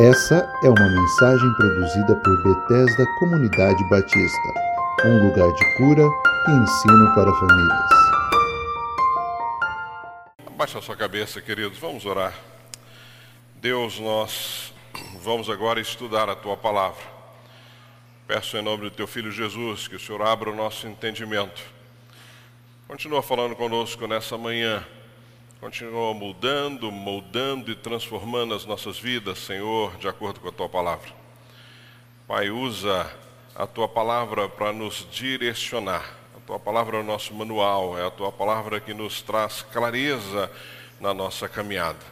Essa é uma mensagem produzida por Bethesda Comunidade Batista, um lugar de cura e ensino para famílias. Baixa a sua cabeça, queridos, vamos orar. Deus, nós vamos agora estudar a tua palavra. Peço em nome do teu filho Jesus que o Senhor abra o nosso entendimento. Continua falando conosco nessa manhã Continua mudando, moldando e transformando as nossas vidas, Senhor, de acordo com a tua palavra. Pai, usa a tua palavra para nos direcionar. A tua palavra é o nosso manual, é a tua palavra que nos traz clareza na nossa caminhada.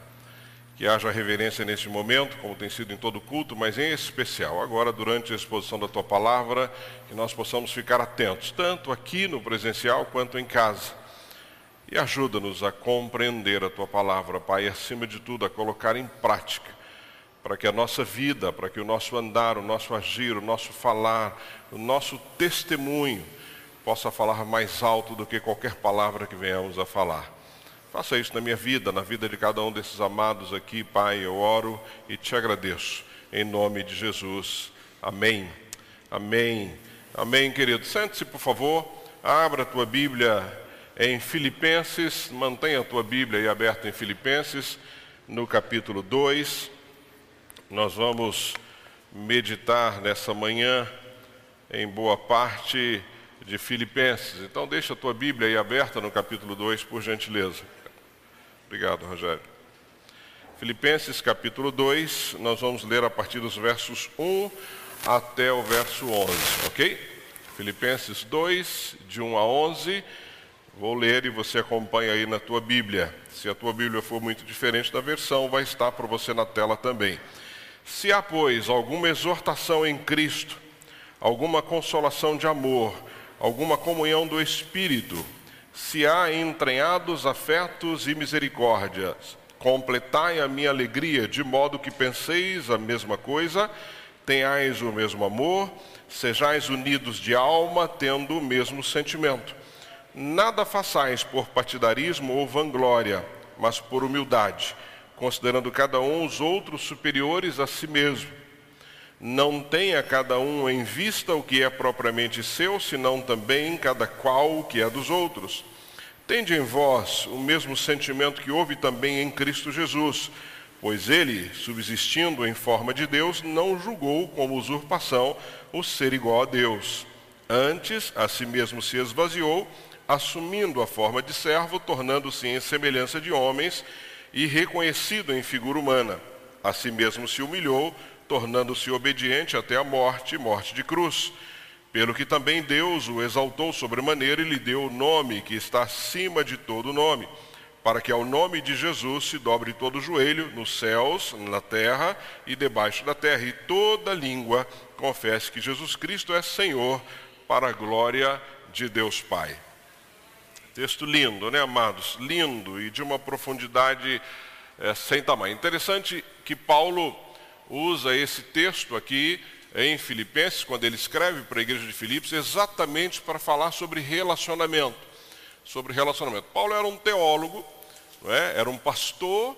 Que haja reverência nesse momento, como tem sido em todo culto, mas em especial agora, durante a exposição da tua palavra, que nós possamos ficar atentos, tanto aqui no presencial quanto em casa e ajuda-nos a compreender a tua palavra, Pai, e acima de tudo a colocar em prática, para que a nossa vida, para que o nosso andar, o nosso agir, o nosso falar, o nosso testemunho possa falar mais alto do que qualquer palavra que venhamos a falar. Faça isso na minha vida, na vida de cada um desses amados aqui, Pai. Eu oro e te agradeço. Em nome de Jesus. Amém. Amém. Amém, querido. Sente-se, por favor. Abra a tua Bíblia em Filipenses, mantenha a tua Bíblia aí aberta em Filipenses, no capítulo 2. Nós vamos meditar nessa manhã em boa parte de Filipenses. Então deixa a tua Bíblia aí aberta no capítulo 2, por gentileza. Obrigado, Rogério. Filipenses capítulo 2, nós vamos ler a partir dos versos 1 até o verso 11, ok? Filipenses 2, de 1 a 11 Vou ler e você acompanha aí na tua Bíblia. Se a tua Bíblia for muito diferente da versão, vai estar para você na tela também. Se há, pois, alguma exortação em Cristo, alguma consolação de amor, alguma comunhão do Espírito, se há entranhados afetos e misericórdias, completai a minha alegria, de modo que penseis a mesma coisa, tenhais o mesmo amor, sejais unidos de alma, tendo o mesmo sentimento. Nada façais por partidarismo ou vanglória, mas por humildade, considerando cada um os outros superiores a si mesmo. Não tenha cada um em vista o que é propriamente seu, senão também cada qual o que é dos outros. Tende em vós o mesmo sentimento que houve também em Cristo Jesus, pois ele, subsistindo em forma de Deus, não julgou como usurpação o ser igual a Deus. Antes, a si mesmo se esvaziou, assumindo a forma de servo, tornando-se em semelhança de homens e reconhecido em figura humana. A si mesmo se humilhou, tornando-se obediente até a morte, morte de cruz. Pelo que também Deus o exaltou sobremaneira e lhe deu o nome que está acima de todo nome, para que ao nome de Jesus se dobre todo joelho, nos céus, na terra e debaixo da terra, e toda língua confesse que Jesus Cristo é Senhor, para a glória de Deus Pai. Texto lindo, né, amados? Lindo e de uma profundidade é, sem tamanho. Interessante que Paulo usa esse texto aqui em Filipenses, quando ele escreve para a igreja de Filipos, exatamente para falar sobre relacionamento. Sobre relacionamento. Paulo era um teólogo, é? era um pastor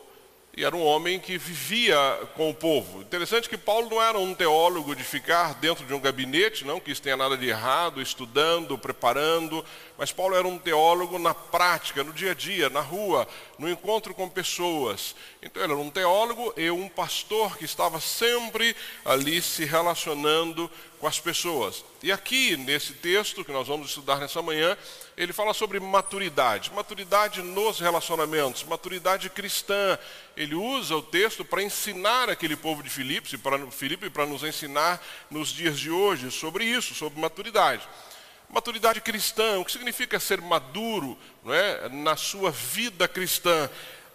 e era um homem que vivia com o povo. Interessante que Paulo não era um teólogo de ficar dentro de um gabinete, não que isso tenha nada de errado, estudando, preparando, mas Paulo era um teólogo na prática, no dia a dia, na rua, no encontro com pessoas. Então ele era um teólogo e um pastor que estava sempre ali se relacionando com as pessoas. E aqui, nesse texto que nós vamos estudar nessa manhã, ele fala sobre maturidade, maturidade nos relacionamentos, maturidade cristã. Ele usa o texto para ensinar aquele povo de Filipe, para Filipe para nos ensinar nos dias de hoje sobre isso, sobre maturidade. Maturidade cristã, o que significa ser maduro não é, na sua vida cristã?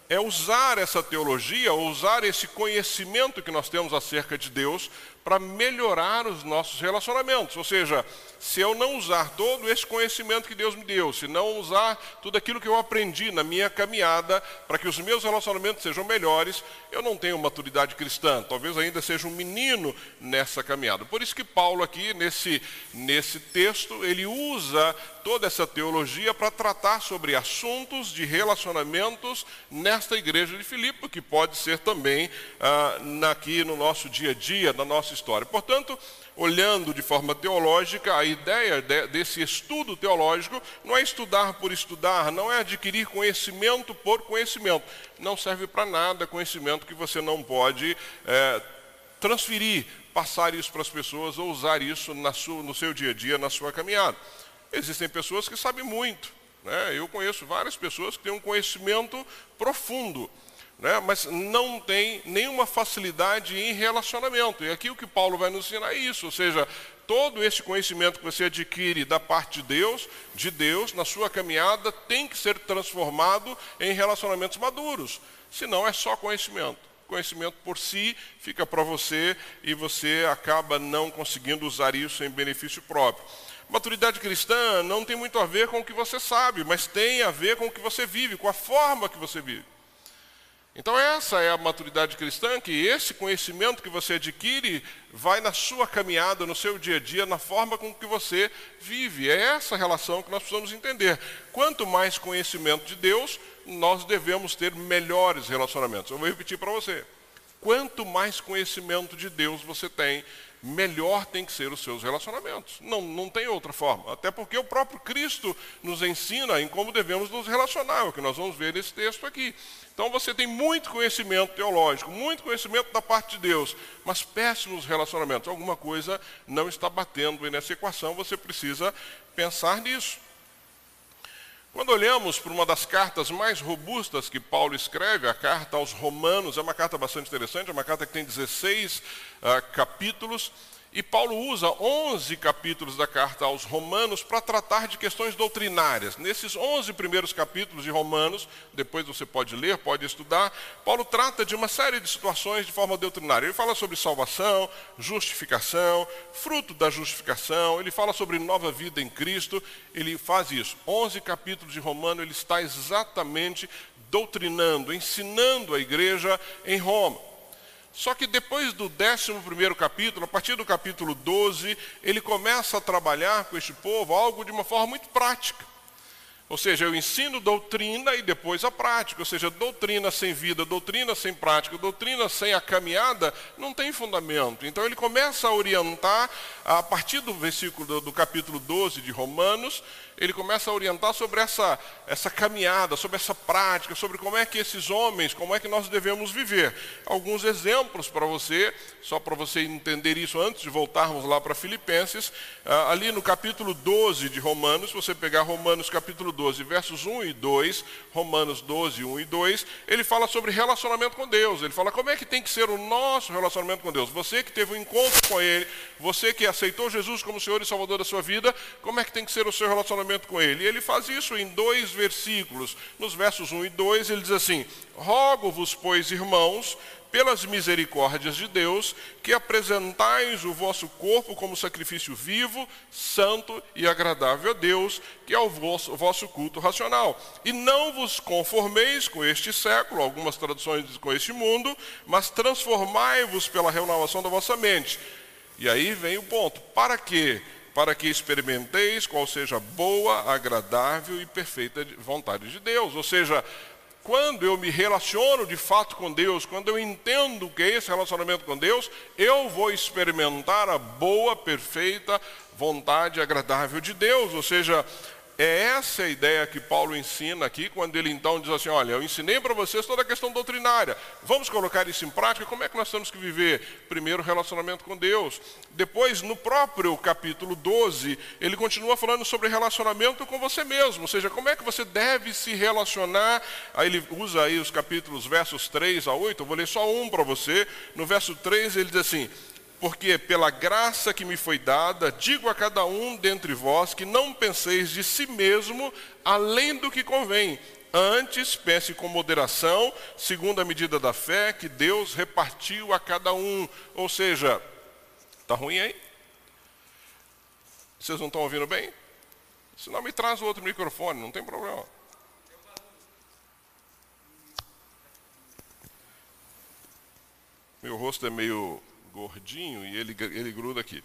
É usar essa teologia, usar esse conhecimento que nós temos acerca de Deus para melhorar os nossos relacionamentos. Ou seja, se eu não usar todo esse conhecimento que Deus me deu, se não usar tudo aquilo que eu aprendi na minha caminhada para que os meus relacionamentos sejam melhores, eu não tenho maturidade cristã. Talvez ainda seja um menino nessa caminhada. Por isso que Paulo aqui nesse nesse texto, ele usa toda essa teologia para tratar sobre assuntos de relacionamentos nesta igreja de Filipe, que pode ser também ah, aqui no nosso dia a dia, na nossa história. Portanto, olhando de forma teológica, a ideia de, desse estudo teológico não é estudar por estudar, não é adquirir conhecimento por conhecimento. Não serve para nada conhecimento que você não pode é, transferir, passar isso para as pessoas ou usar isso sua, no seu dia a dia, na sua caminhada. Existem pessoas que sabem muito. Né? Eu conheço várias pessoas que têm um conhecimento profundo né? mas não tem nenhuma facilidade em relacionamento. E aqui o que Paulo vai nos ensinar é isso, ou seja, todo esse conhecimento que você adquire da parte de Deus, de Deus, na sua caminhada, tem que ser transformado em relacionamentos maduros. Senão é só conhecimento. Conhecimento por si fica para você e você acaba não conseguindo usar isso em benefício próprio. Maturidade cristã não tem muito a ver com o que você sabe, mas tem a ver com o que você vive, com a forma que você vive. Então essa é a maturidade cristã, que esse conhecimento que você adquire vai na sua caminhada, no seu dia a dia, na forma com que você vive. É essa relação que nós precisamos entender. Quanto mais conhecimento de Deus, nós devemos ter melhores relacionamentos. Eu vou repetir para você. Quanto mais conhecimento de Deus você tem, melhor tem que ser os seus relacionamentos. Não, não tem outra forma. Até porque o próprio Cristo nos ensina em como devemos nos relacionar, é o que nós vamos ver nesse texto aqui. Então você tem muito conhecimento teológico, muito conhecimento da parte de Deus, mas péssimos relacionamentos. Alguma coisa não está batendo nessa equação, você precisa pensar nisso. Quando olhamos para uma das cartas mais robustas que Paulo escreve, a carta aos Romanos, é uma carta bastante interessante, é uma carta que tem 16 uh, ah, capítulos. E Paulo usa 11 capítulos da carta aos Romanos para tratar de questões doutrinárias. Nesses 11 primeiros capítulos de Romanos, depois você pode ler, pode estudar, Paulo trata de uma série de situações de forma doutrinária. Ele fala sobre salvação, justificação, fruto da justificação, ele fala sobre nova vida em Cristo, ele faz isso. 11 capítulos de Romanos, ele está exatamente doutrinando, ensinando a igreja em Roma. Só que depois do 11 capítulo, a partir do capítulo 12, ele começa a trabalhar com este povo algo de uma forma muito prática. Ou seja, eu ensino doutrina e depois a prática. Ou seja, doutrina sem vida, doutrina sem prática, doutrina sem a caminhada, não tem fundamento. Então ele começa a orientar, a partir do versículo do, do capítulo 12 de Romanos, ele começa a orientar sobre essa, essa caminhada, sobre essa prática, sobre como é que esses homens, como é que nós devemos viver. Alguns exemplos para você, só para você entender isso antes de voltarmos lá para Filipenses. Ah, ali no capítulo 12 de Romanos, se você pegar Romanos capítulo 12, versos 1 e 2, Romanos 12, 1 e 2, ele fala sobre relacionamento com Deus. Ele fala como é que tem que ser o nosso relacionamento com Deus. Você que teve um encontro com Ele, você que aceitou Jesus como Senhor e Salvador da sua vida, como é que tem que ser o seu relacionamento relacionamento com ele. E ele faz isso em dois versículos. Nos versos 1 e 2, ele diz assim: Rogo-vos, pois, irmãos, pelas misericórdias de Deus, que apresentais o vosso corpo como sacrifício vivo, santo e agradável a Deus, que é o vosso, o vosso culto racional. E não vos conformeis com este século, algumas traduções dizem com este mundo, mas transformai-vos pela renovação da vossa mente. E aí vem o ponto: para que para que experimenteis qual seja boa, agradável e perfeita vontade de Deus. Ou seja, quando eu me relaciono de fato com Deus, quando eu entendo o que é esse relacionamento com Deus, eu vou experimentar a boa, perfeita vontade agradável de Deus. Ou seja, é essa a ideia que Paulo ensina aqui, quando ele então diz assim: Olha, eu ensinei para vocês toda a questão doutrinária, vamos colocar isso em prática. Como é que nós temos que viver? Primeiro, relacionamento com Deus. Depois, no próprio capítulo 12, ele continua falando sobre relacionamento com você mesmo, ou seja, como é que você deve se relacionar. Aí ele usa aí os capítulos, versos 3 a 8, eu vou ler só um para você. No verso 3, ele diz assim: porque pela graça que me foi dada, digo a cada um dentre vós que não penseis de si mesmo além do que convém. Antes, pense com moderação, segundo a medida da fé que Deus repartiu a cada um. Ou seja, Está ruim aí? Vocês não estão ouvindo bem? Se não, me traz o outro microfone, não tem problema. Meu rosto é meio gordinho e ele, ele gruda aqui.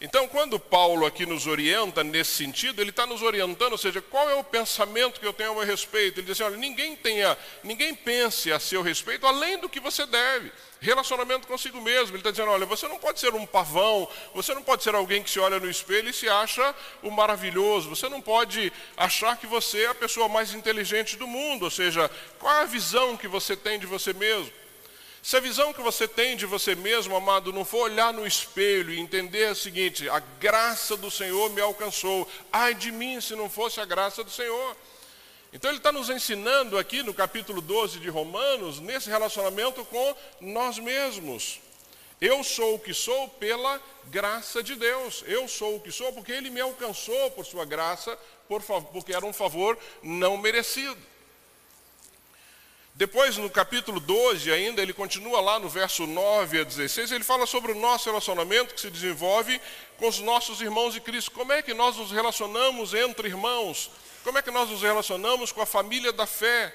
Então, quando Paulo aqui nos orienta nesse sentido, ele está nos orientando, ou seja, qual é o pensamento que eu tenho a meu respeito? Ele diz assim, olha, ninguém tenha, ninguém pense a seu respeito além do que você deve. Relacionamento consigo mesmo. Ele está dizendo, olha, você não pode ser um pavão, você não pode ser alguém que se olha no espelho e se acha o maravilhoso, você não pode achar que você é a pessoa mais inteligente do mundo, ou seja, qual é a visão que você tem de você mesmo? Se a visão que você tem de você mesmo, amado, não for olhar no espelho e entender o seguinte: a graça do Senhor me alcançou, ai de mim se não fosse a graça do Senhor. Então ele está nos ensinando aqui no capítulo 12 de Romanos, nesse relacionamento com nós mesmos. Eu sou o que sou pela graça de Deus. Eu sou o que sou porque Ele me alcançou por sua graça, por, porque era um favor não merecido. Depois, no capítulo 12, ainda, ele continua lá no verso 9 a 16, ele fala sobre o nosso relacionamento que se desenvolve com os nossos irmãos de Cristo. Como é que nós nos relacionamos entre irmãos? Como é que nós nos relacionamos com a família da fé?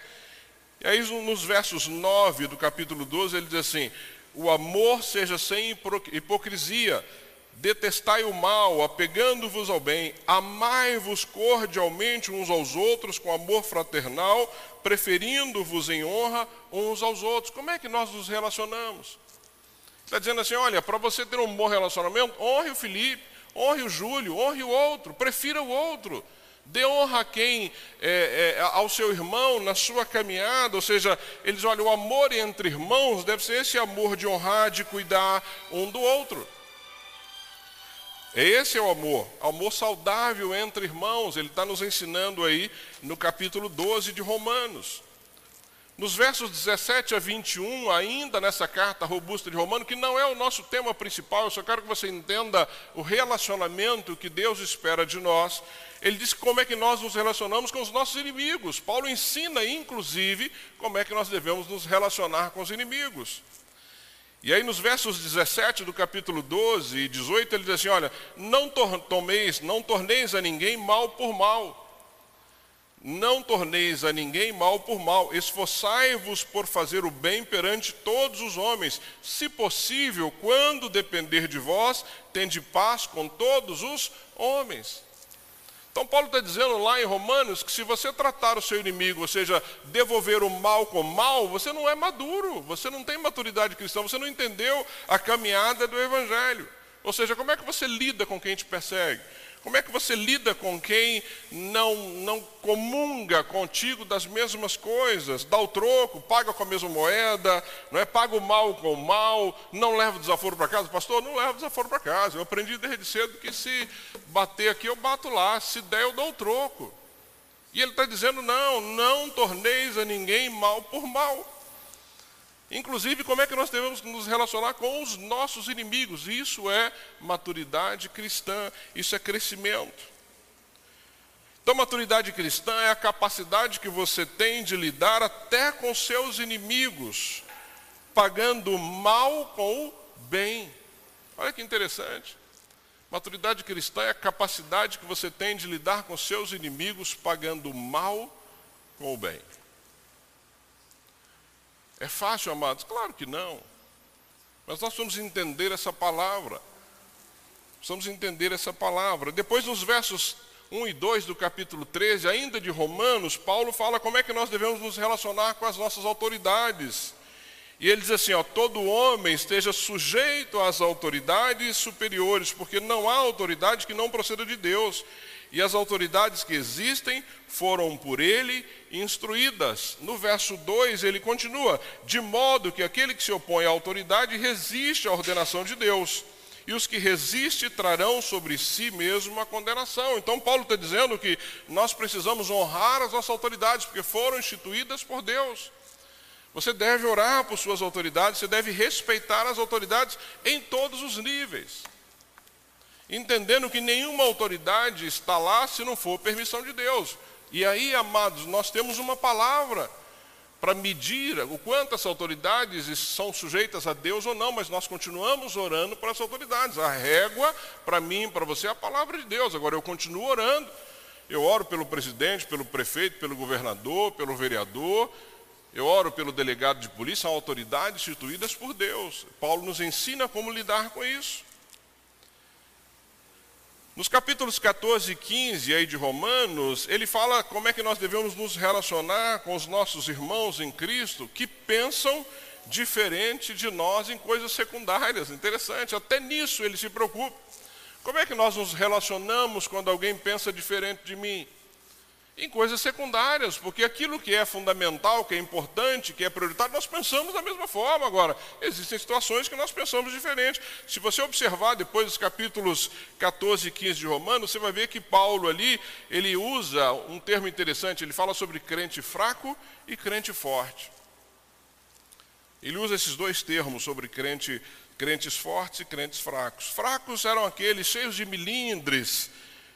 E aí, nos versos 9 do capítulo 12, ele diz assim: O amor seja sem hipocrisia, Detestai o mal, apegando-vos ao bem, amai-vos cordialmente uns aos outros com amor fraternal, preferindo-vos em honra uns aos outros. Como é que nós nos relacionamos? Está dizendo assim: olha, para você ter um bom relacionamento, honre o Felipe, honre o Júlio, honre o outro, prefira o outro. Dê honra a quem, é, é, ao seu irmão na sua caminhada, ou seja, eles olham, o amor entre irmãos deve ser esse amor de honrar, de cuidar um do outro. Esse é o amor, amor saudável entre irmãos. Ele está nos ensinando aí no capítulo 12 de Romanos. Nos versos 17 a 21, ainda nessa carta robusta de Romano, que não é o nosso tema principal, eu só quero que você entenda o relacionamento que Deus espera de nós. Ele diz como é que nós nos relacionamos com os nossos inimigos. Paulo ensina, inclusive, como é que nós devemos nos relacionar com os inimigos. E aí nos versos 17 do capítulo 12 e 18 ele diz assim, olha, não tomeis, não torneis a ninguém mal por mal. Não torneis a ninguém mal por mal, esforçai-vos por fazer o bem perante todos os homens. Se possível, quando depender de vós, tende paz com todos os homens. Então, Paulo está dizendo lá em Romanos que se você tratar o seu inimigo, ou seja, devolver o mal com mal, você não é maduro, você não tem maturidade cristã, você não entendeu a caminhada do Evangelho. Ou seja, como é que você lida com quem te persegue? Como é que você lida com quem não, não comunga contigo das mesmas coisas? Dá o troco, paga com a mesma moeda, não é? paga o mal com o mal, não leva o desaforo para casa? Pastor, não leva o desaforo para casa. Eu aprendi desde cedo que se bater aqui, eu bato lá. Se der, eu dou o troco. E ele está dizendo: não, não torneis a ninguém mal por mal. Inclusive, como é que nós devemos nos relacionar com os nossos inimigos? Isso é maturidade cristã, isso é crescimento. Então, maturidade cristã é a capacidade que você tem de lidar até com seus inimigos, pagando mal com o bem. Olha que interessante. Maturidade cristã é a capacidade que você tem de lidar com seus inimigos, pagando mal com o bem. É fácil, amados? Claro que não. Mas nós vamos entender essa palavra. Precisamos entender essa palavra. Depois, nos versos 1 e 2 do capítulo 13, ainda de Romanos, Paulo fala como é que nós devemos nos relacionar com as nossas autoridades. E ele diz assim: ó, todo homem esteja sujeito às autoridades superiores, porque não há autoridade que não proceda de Deus e as autoridades que existem foram por ele instruídas. No verso 2 ele continua: de modo que aquele que se opõe à autoridade resiste à ordenação de Deus, e os que resistem trarão sobre si mesmo a condenação. Então, Paulo está dizendo que nós precisamos honrar as nossas autoridades, porque foram instituídas por Deus. Você deve orar por suas autoridades, você deve respeitar as autoridades em todos os níveis entendendo que nenhuma autoridade está lá se não for permissão de Deus. E aí, amados, nós temos uma palavra para medir o quanto as autoridades são sujeitas a Deus ou não, mas nós continuamos orando para as autoridades. A régua, para mim, para você, é a palavra de Deus. Agora, eu continuo orando. Eu oro pelo presidente, pelo prefeito, pelo governador, pelo vereador. Eu oro pelo delegado de polícia, são autoridades instituídas por Deus. Paulo nos ensina como lidar com isso. Nos capítulos 14 e 15 aí de Romanos, ele fala como é que nós devemos nos relacionar com os nossos irmãos em Cristo que pensam diferente de nós em coisas secundárias. Interessante, até nisso ele se preocupa. Como é que nós nos relacionamos quando alguém pensa diferente de mim? Em coisas secundárias, porque aquilo que é fundamental, que é importante, que é prioritário, nós pensamos da mesma forma. Agora, existem situações que nós pensamos diferente. Se você observar depois dos capítulos 14 e 15 de Romanos, você vai ver que Paulo ali, ele usa um termo interessante, ele fala sobre crente fraco e crente forte. Ele usa esses dois termos sobre crente, crentes fortes e crentes fracos. Fracos eram aqueles cheios de milindres,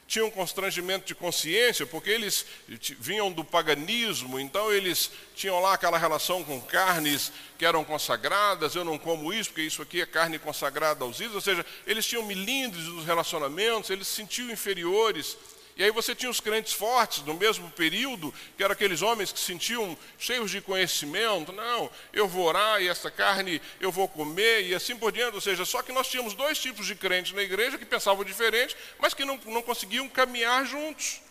tinham constrangimento de consciência, porque eles vinham do paganismo, então eles tinham lá aquela relação com carnes que eram consagradas, eu não como isso, porque isso aqui é carne consagrada aos ídolos, ou seja, eles tinham milindres nos relacionamentos, eles se sentiam inferiores, e aí você tinha os crentes fortes no mesmo período, que eram aqueles homens que se sentiam cheios de conhecimento. Não, eu vou orar e essa carne eu vou comer e assim por diante. Ou seja, só que nós tínhamos dois tipos de crentes na igreja que pensavam diferente, mas que não, não conseguiam caminhar juntos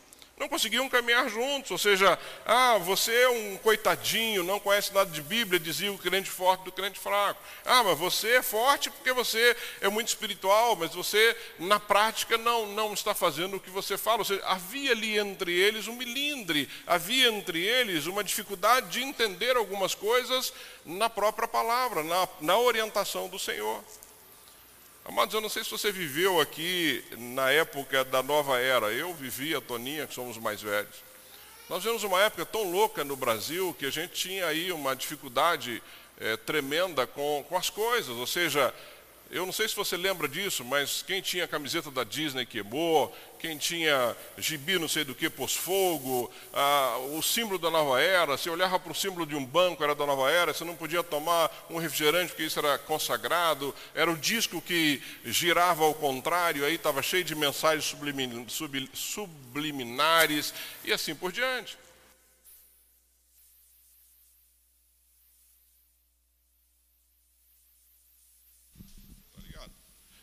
não conseguiam caminhar juntos. Ou seja, ah, você é um coitadinho, não conhece nada de Bíblia, dizia o crente forte do crente fraco. Ah, mas você é forte porque você é muito espiritual, mas você, na prática, não, não está fazendo o que você fala. Ou seja, havia ali entre eles um milindre, havia entre eles uma dificuldade de entender algumas coisas na própria palavra, na, na orientação do Senhor. Amados, eu não sei se você viveu aqui na época da nova era. Eu vivi, a Toninha, que somos mais velhos. Nós vivemos uma época tão louca no Brasil que a gente tinha aí uma dificuldade é, tremenda com, com as coisas. Ou seja, eu não sei se você lembra disso, mas quem tinha camiseta da Disney queimou, quem tinha gibi não sei do que pôs fogo, ah, o símbolo da nova era, você olhava para o símbolo de um banco, era da nova era, você não podia tomar um refrigerante porque isso era consagrado, era o disco que girava ao contrário, aí estava cheio de mensagens subliminares e assim por diante.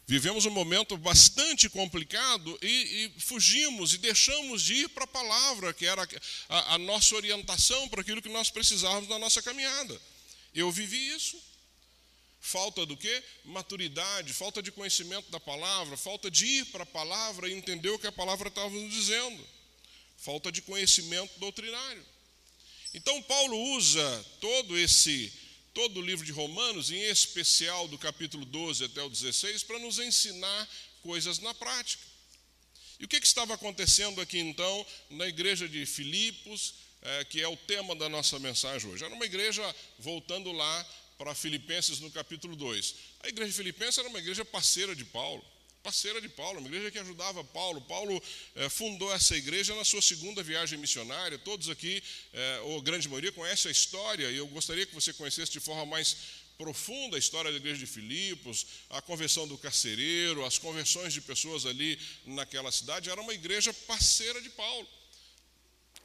Vivemos um momento bastante complicado e, e fugimos e deixamos de ir para a palavra, que era a, a nossa orientação para aquilo que nós precisávamos na nossa caminhada. Eu vivi isso. Falta do quê? Maturidade, falta de conhecimento da palavra, falta de ir para a palavra e entender o que a palavra estava nos dizendo. Falta de conhecimento doutrinário. Então Paulo usa todo esse todo o livro de Romanos, em especial do capítulo 12 até o 16, para nos ensinar coisas na prática. E o que, que estava acontecendo aqui então na igreja de Filipos, é, que é o tema da nossa mensagem hoje? Era uma igreja voltando lá para Filipenses no capítulo 2. A igreja de Filipenses era uma igreja parceira de Paulo parceira de Paulo, uma igreja que ajudava Paulo. Paulo eh, fundou essa igreja na sua segunda viagem missionária. Todos aqui, eh, ou grande maioria, conhecem a história, e eu gostaria que você conhecesse de forma mais profunda a história da igreja de Filipos, a conversão do carcereiro, as conversões de pessoas ali naquela cidade. Era uma igreja parceira de Paulo.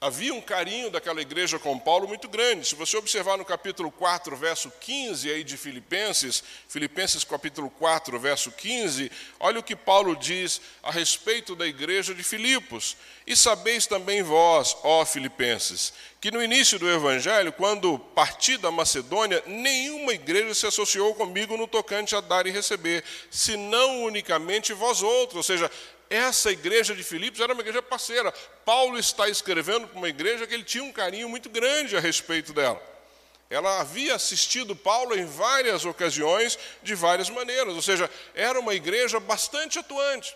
Havia um carinho daquela igreja com Paulo muito grande. Se você observar no capítulo 4, verso 15 aí de Filipenses, Filipenses capítulo 4, verso 15, olha o que Paulo diz a respeito da igreja de Filipos. E sabeis também vós, ó Filipenses, que no início do evangelho, quando parti da Macedônia, nenhuma igreja se associou comigo no tocante a dar e receber, senão unicamente vós outros, ou seja, essa igreja de Filipos era uma igreja parceira. Paulo está escrevendo para uma igreja que ele tinha um carinho muito grande a respeito dela. Ela havia assistido Paulo em várias ocasiões, de várias maneiras, ou seja, era uma igreja bastante atuante.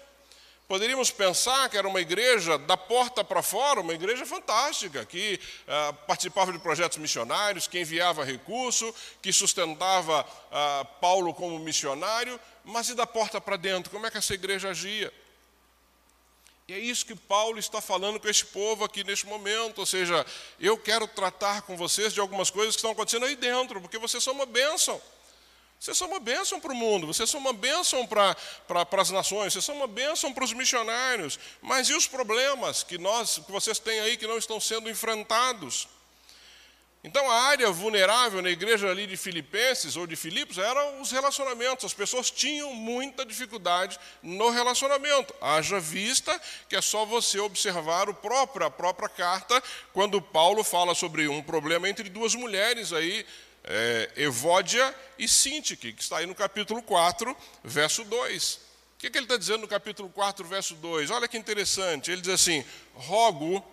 Poderíamos pensar que era uma igreja da porta para fora, uma igreja fantástica, que ah, participava de projetos missionários, que enviava recurso, que sustentava ah, Paulo como missionário, mas e da porta para dentro? Como é que essa igreja agia? E é isso que Paulo está falando com esse povo aqui neste momento. Ou seja, eu quero tratar com vocês de algumas coisas que estão acontecendo aí dentro, porque vocês são uma bênção. Vocês são uma bênção para o mundo, vocês são uma bênção para, para, para as nações, vocês são uma bênção para os missionários. Mas e os problemas que, nós, que vocês têm aí que não estão sendo enfrentados? Então, a área vulnerável na igreja ali de Filipenses ou de Filipos eram os relacionamentos. As pessoas tinham muita dificuldade no relacionamento. Haja vista que é só você observar o próprio, a própria carta, quando Paulo fala sobre um problema entre duas mulheres aí, é, Evódia e Sintique, que está aí no capítulo 4, verso 2. O que, que ele está dizendo no capítulo 4, verso 2? Olha que interessante. Ele diz assim: Rogo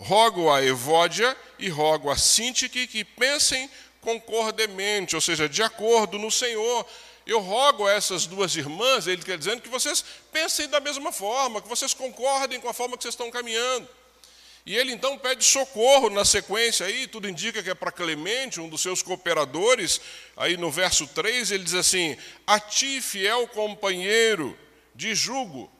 rogo a Evódia e rogo a Sintique que pensem concordemente, ou seja, de acordo no Senhor. Eu rogo a essas duas irmãs, ele quer dizendo que vocês pensem da mesma forma, que vocês concordem com a forma que vocês estão caminhando. E ele então pede socorro na sequência aí, tudo indica que é para Clemente, um dos seus cooperadores, aí no verso 3, ele diz assim: A ti, fiel companheiro de jugo,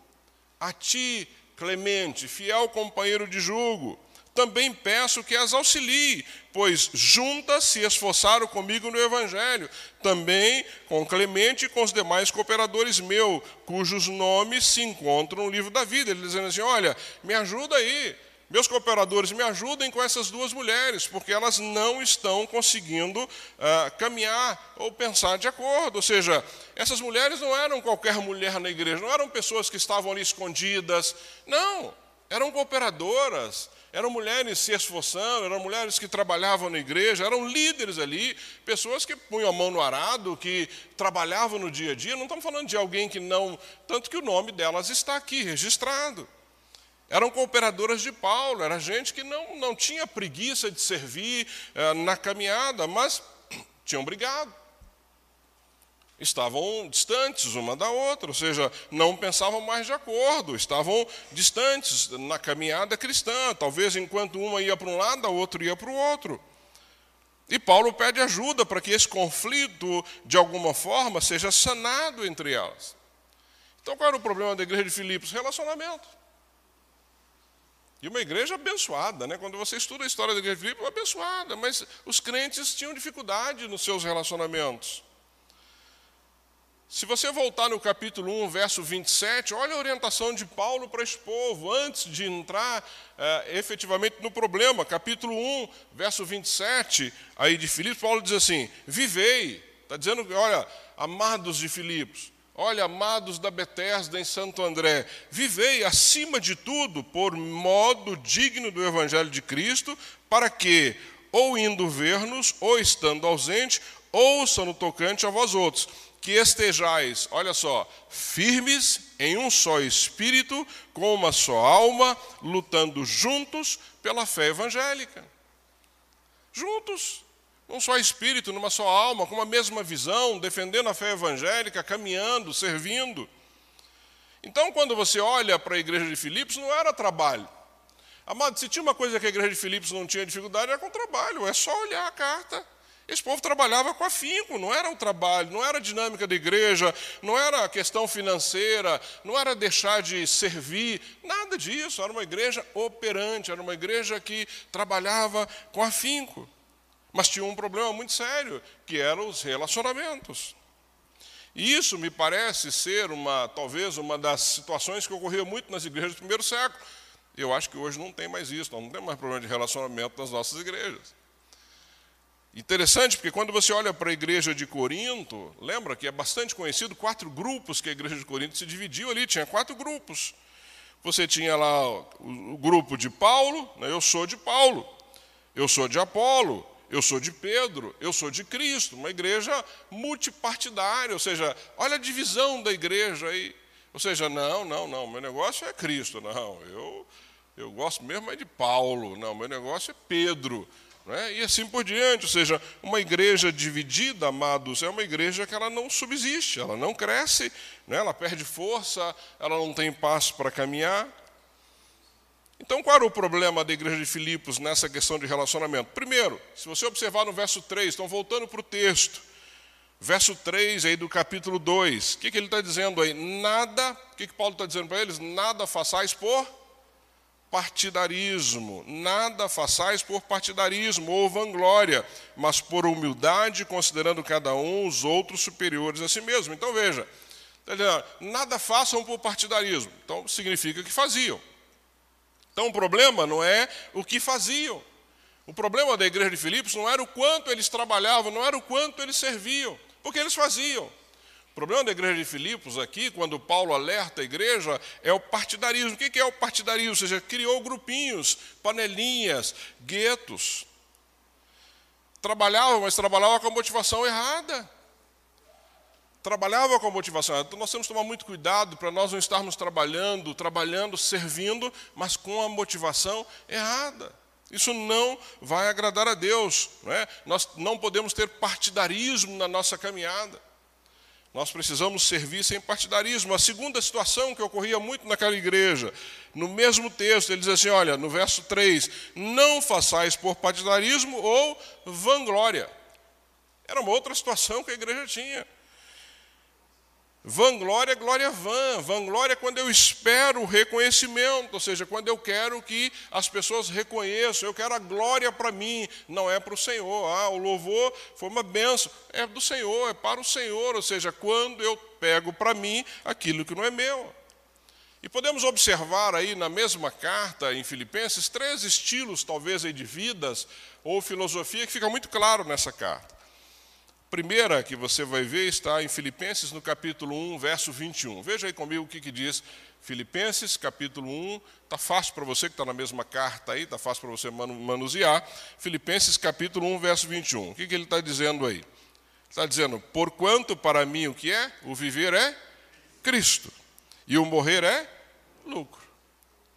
a ti, Clemente, fiel companheiro de jugo, também peço que as auxilie, pois juntas se esforçaram comigo no Evangelho, também com Clemente e com os demais cooperadores meus, cujos nomes se encontram no livro da vida. Ele dizendo assim: Olha, me ajuda aí, meus cooperadores, me ajudem com essas duas mulheres, porque elas não estão conseguindo uh, caminhar ou pensar de acordo. Ou seja, essas mulheres não eram qualquer mulher na igreja, não eram pessoas que estavam ali escondidas, não, eram cooperadoras eram mulheres se esforçando, eram mulheres que trabalhavam na igreja, eram líderes ali, pessoas que punham a mão no arado, que trabalhavam no dia a dia. Não estamos falando de alguém que não. Tanto que o nome delas está aqui registrado. Eram cooperadoras de Paulo, era gente que não, não tinha preguiça de servir eh, na caminhada, mas tinham brigado estavam distantes uma da outra, ou seja, não pensavam mais de acordo, estavam distantes na caminhada cristã. Talvez enquanto uma ia para um lado, a outra ia para o outro. E Paulo pede ajuda para que esse conflito, de alguma forma, seja sanado entre elas. Então, qual era o problema da igreja de Filipos? Relacionamento. E uma igreja abençoada, né? Quando você estuda a história da igreja de Filipos, abençoada, mas os crentes tinham dificuldade nos seus relacionamentos. Se você voltar no capítulo 1, verso 27, olha a orientação de Paulo para esse povo, antes de entrar é, efetivamente no problema. Capítulo 1, verso 27, aí de Filipos, Paulo diz assim: Vivei, está dizendo, olha, amados de Filipos, olha, amados da Betesda em Santo André, vivei acima de tudo por modo digno do Evangelho de Cristo, para que, ou indo ver-nos, ou estando ausente, ouçam no tocante a vós outros que estejais, olha só, firmes em um só espírito, com uma só alma, lutando juntos pela fé evangélica. Juntos, num só espírito, numa só alma, com a mesma visão, defendendo a fé evangélica, caminhando, servindo. Então, quando você olha para a igreja de Filipos, não era trabalho. Amado, se tinha uma coisa que a igreja de Filipos não tinha dificuldade, era com trabalho, é só olhar a carta. Esse povo trabalhava com afinco, não era o trabalho, não era a dinâmica da igreja, não era a questão financeira, não era deixar de servir, nada disso. Era uma igreja operante, era uma igreja que trabalhava com afinco. Mas tinha um problema muito sério, que eram os relacionamentos. E isso me parece ser uma, talvez, uma das situações que ocorria muito nas igrejas do primeiro século. Eu acho que hoje não tem mais isso, não tem mais problema de relacionamento nas nossas igrejas. Interessante, porque quando você olha para a igreja de Corinto, lembra que é bastante conhecido, quatro grupos que a igreja de Corinto se dividiu ali, tinha quatro grupos. Você tinha lá o, grupo de Paulo, né, eu sou de Paulo, eu sou de Apolo, eu sou de Pedro, eu sou de Cristo, uma igreja multipartidária, ou seja, olha a divisão da igreja aí. Ou seja, não, não, não, meu negócio é Cristo, não, eu, eu gosto mesmo é de Paulo, não, meu negócio é Pedro. Né? E assim por diante, ou seja, uma igreja dividida, amados, é uma igreja que ela não subsiste, ela não cresce, né? ela perde força, ela não tem passo para caminhar. Então, qual era o problema da igreja de Filipos nessa questão de relacionamento? Primeiro, se você observar no verso 3, estão voltando para o texto, Verso 3 aí do capítulo 2. O que, que ele está dizendo aí? Nada, o que, que Paulo está dizendo para eles? Nada façais por partidarismo. Nada façais por partidarismo ou vanglória, mas por humildade, considerando cada um os outros superiores a si mesmo. Então veja, tá nada façam por partidarismo. Então significa que faziam. Então o problema não é o que faziam. O problema da igreja de Filipos não era o quanto eles trabalhavam, não era o quanto eles serviam. Porque eles faziam. O problema da igreja de Filipos aqui, quando Paulo alerta a igreja, é o partidarismo. O que é o partidarismo? Ou seja, criou grupinhos, panelinhas, guetos. Trabalhava, mas trabalhava com a motivação errada. Trabalhava com a motivação errada. Então nós temos que tomar muito cuidado para nós não estarmos trabalhando, trabalhando, servindo, mas com a motivação errada. Isso não vai agradar a Deus. Não é? Nós não podemos ter partidarismo na nossa caminhada. Nós precisamos servir sem partidarismo. A segunda situação que ocorria muito naquela igreja, no mesmo texto, ele diz assim: olha, no verso 3: Não façais por partidarismo ou vanglória. Era uma outra situação que a igreja tinha. Vanglória é glória vã. Vanglória é quando eu espero o reconhecimento, ou seja, quando eu quero que as pessoas reconheçam, eu quero a glória para mim, não é para o Senhor. Ah, o louvor foi uma benção, é do Senhor, é para o Senhor, ou seja, quando eu pego para mim aquilo que não é meu. E podemos observar aí na mesma carta em Filipenses três estilos, talvez, de vidas ou filosofia que fica muito claro nessa carta primeira que você vai ver está em Filipenses, no capítulo 1, verso 21. Veja aí comigo o que, que diz Filipenses, capítulo 1. Está fácil para você que está na mesma carta aí, está fácil para você manusear. Filipenses, capítulo 1, verso 21. O que, que ele está dizendo aí? Está dizendo: Porquanto para mim o que é? O viver é Cristo, e o morrer é lucro.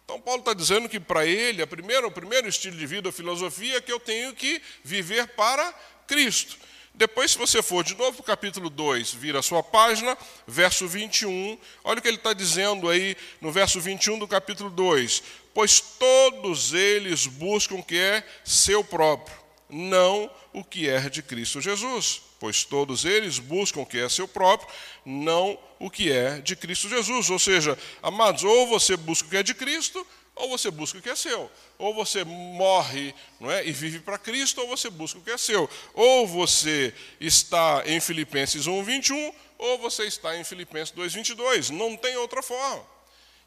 Então, Paulo está dizendo que para ele, a primeira, o primeiro estilo de vida, a filosofia, é que eu tenho que viver para Cristo. Depois, se você for de novo para o capítulo 2, vira a sua página, verso 21, olha o que ele está dizendo aí no verso 21 do capítulo 2: Pois todos eles buscam o que é seu próprio, não o que é de Cristo Jesus. Pois todos eles buscam o que é seu próprio, não o que é de Cristo Jesus. Ou seja, amados, ou você busca o que é de Cristo, ou você busca o que é seu. Ou você morre não é, e vive para Cristo, ou você busca o que é seu. Ou você está em Filipenses 1, 21, ou você está em Filipenses 2, 22. Não tem outra forma.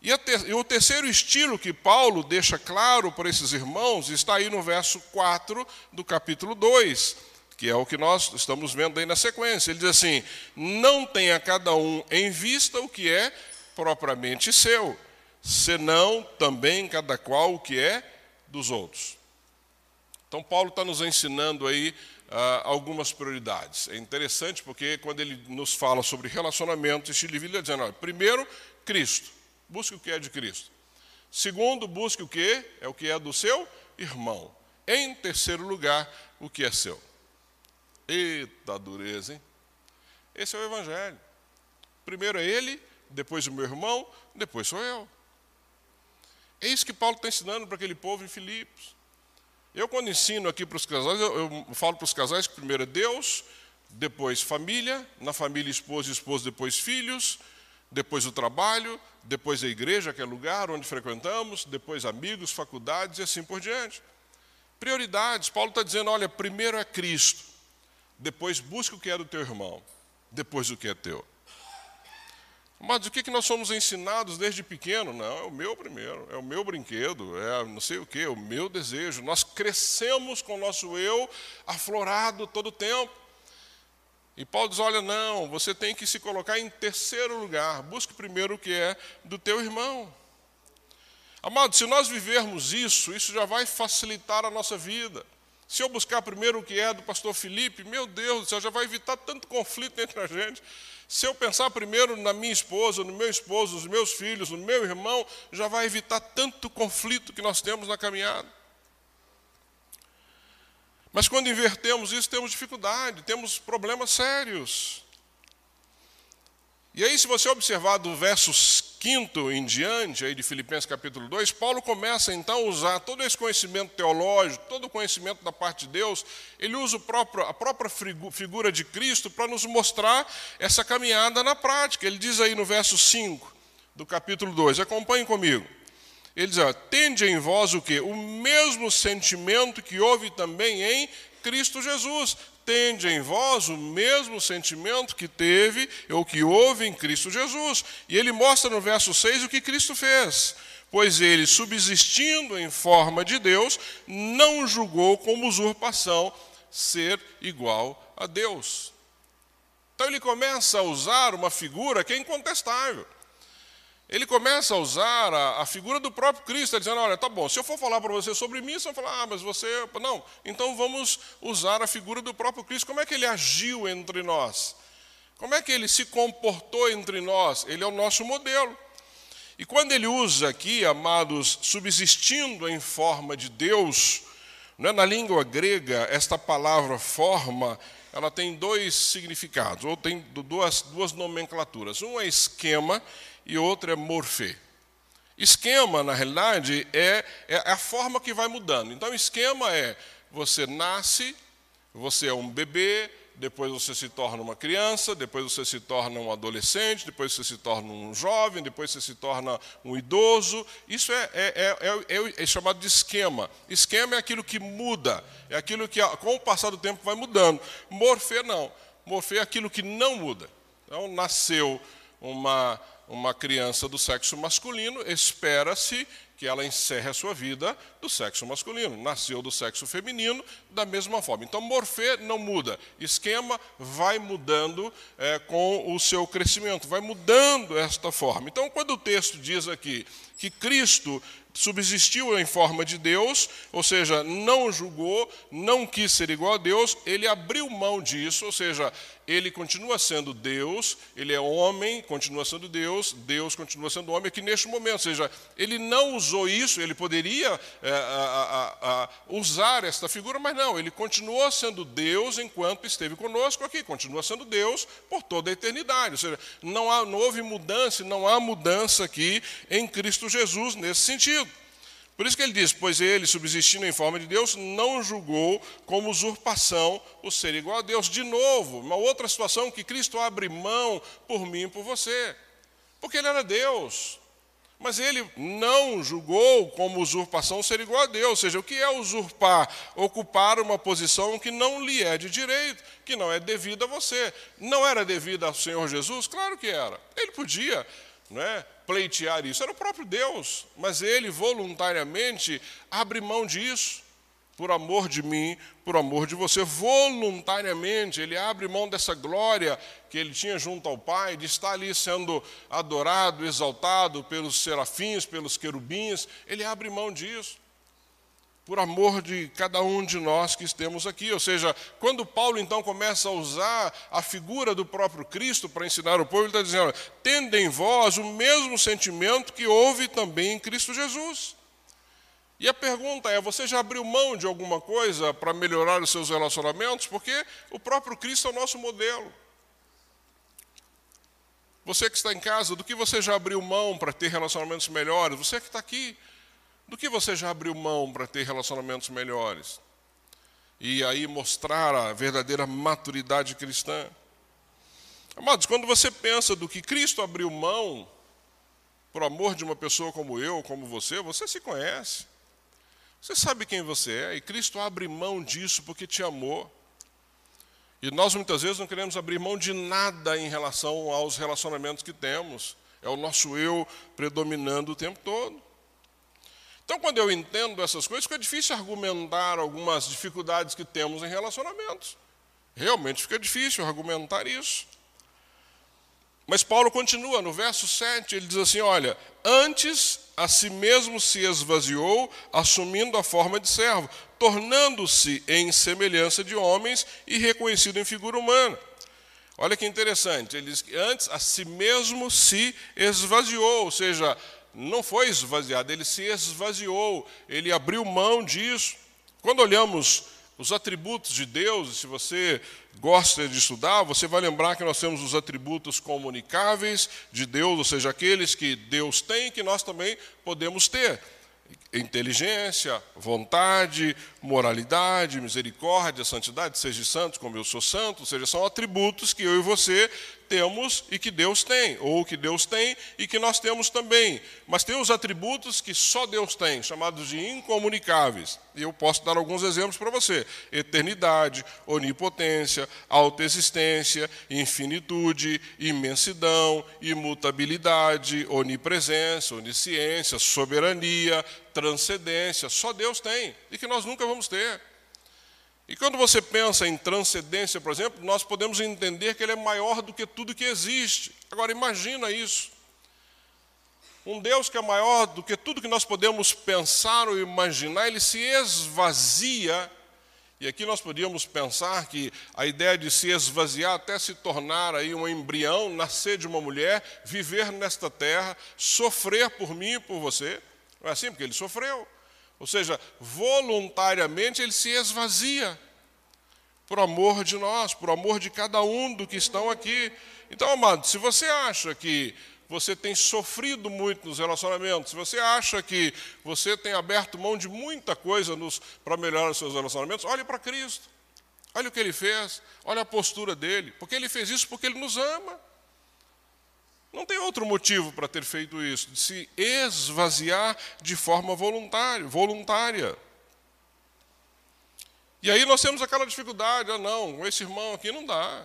E, ter, e o terceiro estilo que Paulo deixa claro para esses irmãos está aí no verso 4 do capítulo 2, que é o que nós estamos vendo aí na sequência. Ele diz assim: Não tenha cada um em vista o que é propriamente seu senão também cada qual o que é dos outros. Então, Paulo está nos ensinando aí uh, algumas prioridades. É interessante porque quando ele nos fala sobre relacionamento, estilo de vida, ele está dizendo: olha, primeiro, Cristo. Busque o que é de Cristo. Segundo, busque o que é o que é do seu irmão. Em terceiro lugar, o que é seu. Eita dureza, hein? Esse é o Evangelho. Primeiro é ele, depois o meu irmão, depois sou eu. É isso que Paulo está ensinando para aquele povo em Filipos. Eu, quando ensino aqui para os casais, eu, eu falo para os casais que primeiro é Deus, depois família, na família esposa e esposo, depois filhos, depois o trabalho, depois a igreja, que é lugar onde frequentamos, depois amigos, faculdades e assim por diante. Prioridades. Paulo está dizendo: olha, primeiro é Cristo, depois busca o que é do teu irmão, depois o que é teu. Mas o que, que nós somos ensinados desde pequeno? Não, é o meu primeiro, é o meu brinquedo, é não sei o que, é o meu desejo. Nós crescemos com o nosso eu aflorado todo o tempo. E Paulo diz: olha, não, você tem que se colocar em terceiro lugar. Busque primeiro o que é do teu irmão. Amado, se nós vivermos isso, isso já vai facilitar a nossa vida. Se eu buscar primeiro o que é do pastor Felipe, meu Deus, já vai evitar tanto conflito entre a gente. Se eu pensar primeiro na minha esposa, no meu esposo, nos meus filhos, no meu irmão, já vai evitar tanto conflito que nós temos na caminhada. Mas quando invertemos isso, temos dificuldade, temos problemas sérios. E aí, se você observar do versos quinto em diante, aí de Filipenses capítulo 2, Paulo começa então a usar todo esse conhecimento teológico, todo o conhecimento da parte de Deus, ele usa próprio, a própria figura de Cristo para nos mostrar essa caminhada na prática. Ele diz aí no verso 5 do capítulo 2, acompanhe comigo. Ele diz, ó, tende em vós o quê? O mesmo sentimento que houve também em Cristo Jesus tende em vós o mesmo sentimento que teve ou que houve em Cristo Jesus. E ele mostra no verso 6 o que Cristo fez. Pois ele, subsistindo em forma de Deus, não julgou como usurpação ser igual a Deus. Então ele começa a usar uma figura que é incontestável ele começa a usar a, a, figura do próprio Cristo, dizendo: olha, tá bom, se eu for falar para você sobre mim, você vai falar, ah, mas você. Não, então vamos usar a figura do próprio Cristo. Como é que ele agiu entre nós? Como é que ele se comportou entre nós? Ele é o nosso modelo. E quando ele usa aqui, amados, subsistindo em forma de Deus, né, na língua grega, esta palavra forma, ela tem dois significados, ou tem duas, duas nomenclaturas. Um é esquema e outro é morfê. Esquema, na realidade, é, é a forma que vai mudando. Então, esquema é você nasce, você é um bebê, depois você se torna uma criança, depois você se torna um adolescente, depois você se torna um jovem, depois você se torna um idoso. Isso é, é, é, é, chamado de esquema. Esquema é aquilo que muda, é aquilo que com o passar do tempo vai mudando. Morfê não. Morfê é aquilo que não muda. Então, nasceu uma uma criança do sexo masculino, espera-se que ela encerre a sua vida do sexo masculino. Nasceu do sexo feminino, da mesma forma. Então, morfê não muda. Esquema vai mudando é, com o seu crescimento, vai mudando esta forma. Então, quando o texto diz aqui que Cristo subsistiu em forma de Deus, ou seja, não julgou, não quis ser igual a Deus, ele abriu mão disso, ou seja, ele continua sendo Deus, ele é homem, continua sendo Deus, Deus continua sendo homem aqui neste momento, ou seja, ele não usou isso, ele poderia é, a, a, a usar esta figura, mas não, ele continuou sendo Deus enquanto esteve conosco aqui, continua sendo Deus por toda a eternidade, ou seja, não, há, não houve mudança, não há mudança aqui em Cristo Jesus nesse sentido. Por isso que ele diz: Pois ele, subsistindo em forma de Deus, não julgou como usurpação o ser igual a Deus. De novo, uma outra situação que Cristo abre mão por mim e por você. Porque ele era Deus. Mas ele não julgou como usurpação ser igual a Deus. Ou seja, o que é usurpar? Ocupar uma posição que não lhe é de direito, que não é devida a você. Não era devida ao Senhor Jesus? Claro que era. Ele podia não é, pleitear isso. Era o próprio Deus, mas ele voluntariamente abre mão disso, por amor de mim, por amor de você. Voluntariamente, ele abre mão dessa glória que ele tinha junto ao Pai, de estar ali sendo adorado, exaltado pelos serafins, pelos querubins. Ele abre mão disso por amor de cada um de nós que estamos aqui. Ou seja, quando Paulo então começa a usar a figura do próprio Cristo para ensinar o povo, ele está dizendo: tende em vós o mesmo sentimento que houve também em Cristo Jesus. E a pergunta é: você já abriu mão de alguma coisa para melhorar os seus relacionamentos? Porque o próprio Cristo é o nosso modelo. Você que está em casa, do que você já abriu mão para ter relacionamentos melhores? Você que está aqui, do que você já abriu mão para ter relacionamentos melhores? E aí mostrar a verdadeira maturidade cristã. Amados, quando você pensa do que Cristo abriu mão por amor de uma pessoa como eu, como você, você se conhece. Você sabe quem você é, e Cristo abre mão disso porque te amou. E nós muitas vezes não queremos abrir mão de nada em relação aos relacionamentos que temos. É o nosso eu predominando o tempo todo. Então, quando eu entendo essas coisas, fica difícil argumentar algumas dificuldades que temos em relacionamentos. Realmente fica difícil argumentar isso. Mas Paulo continua, no verso 7, ele diz assim: Olha, antes a si mesmo se esvaziou, assumindo a forma de servo, tornando-se em semelhança de homens e reconhecido em figura humana. Olha que interessante, ele diz que antes a si mesmo se esvaziou, ou seja, não foi esvaziado, ele se esvaziou, ele abriu mão disso. Quando olhamos os atributos de Deus, se você gosta de estudar, você vai lembrar que nós temos os atributos comunicáveis de Deus, ou seja, aqueles que Deus tem que nós também podemos ter inteligência, vontade, moralidade, misericórdia, santidade, seja santo como eu sou santo, ou seja, são atributos que eu e você temos e que Deus tem, ou que Deus tem e que nós temos também. Mas tem os atributos que só Deus tem, chamados de incomunicáveis. E eu posso dar alguns exemplos para você: eternidade, onipotência, autoexistência, infinitude, imensidão, imutabilidade, onipresença, onisciência, soberania, transcendência. Só Deus tem e que nós nunca vamos ter. E quando você pensa em transcendência, por exemplo, nós podemos entender que ele é maior do que tudo que existe. Agora, imagina isso. Um Deus que é maior do que tudo que nós podemos pensar ou imaginar, ele se esvazia. E aqui nós podíamos pensar que a ideia de se esvaziar até se tornar aí um embrião, nascer de uma mulher, viver nesta terra, sofrer por mim e por você. Não é assim? Porque ele sofreu. Ou seja, voluntariamente ele se esvazia por amor de nós, por amor de cada um do que estão aqui. Então, amado, se você acha que você tem sofrido muito nos relacionamentos, se você acha que você tem aberto mão de muita coisa para melhorar os seus relacionamentos, olhe para Cristo. Olha o que ele fez, olha a postura dele, porque ele fez isso porque ele nos ama. Não tem outro motivo para ter feito isso, de se esvaziar de forma voluntária, voluntária. E aí nós temos aquela dificuldade, ah não, esse irmão aqui não dá.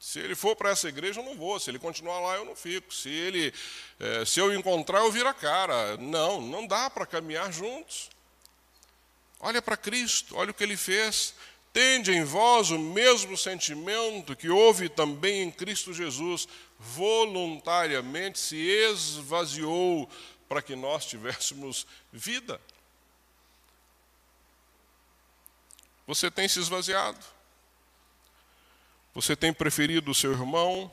Se ele for para essa igreja, eu não vou. Se ele continuar lá, eu não fico. Se ele, é, se eu encontrar, eu viro a cara. Não, não dá para caminhar juntos. Olha para Cristo, olha o que ele fez. Tende em vós o mesmo sentimento que houve também em Cristo Jesus, voluntariamente se esvaziou para que nós tivéssemos vida. Você tem se esvaziado. Você tem preferido o seu irmão.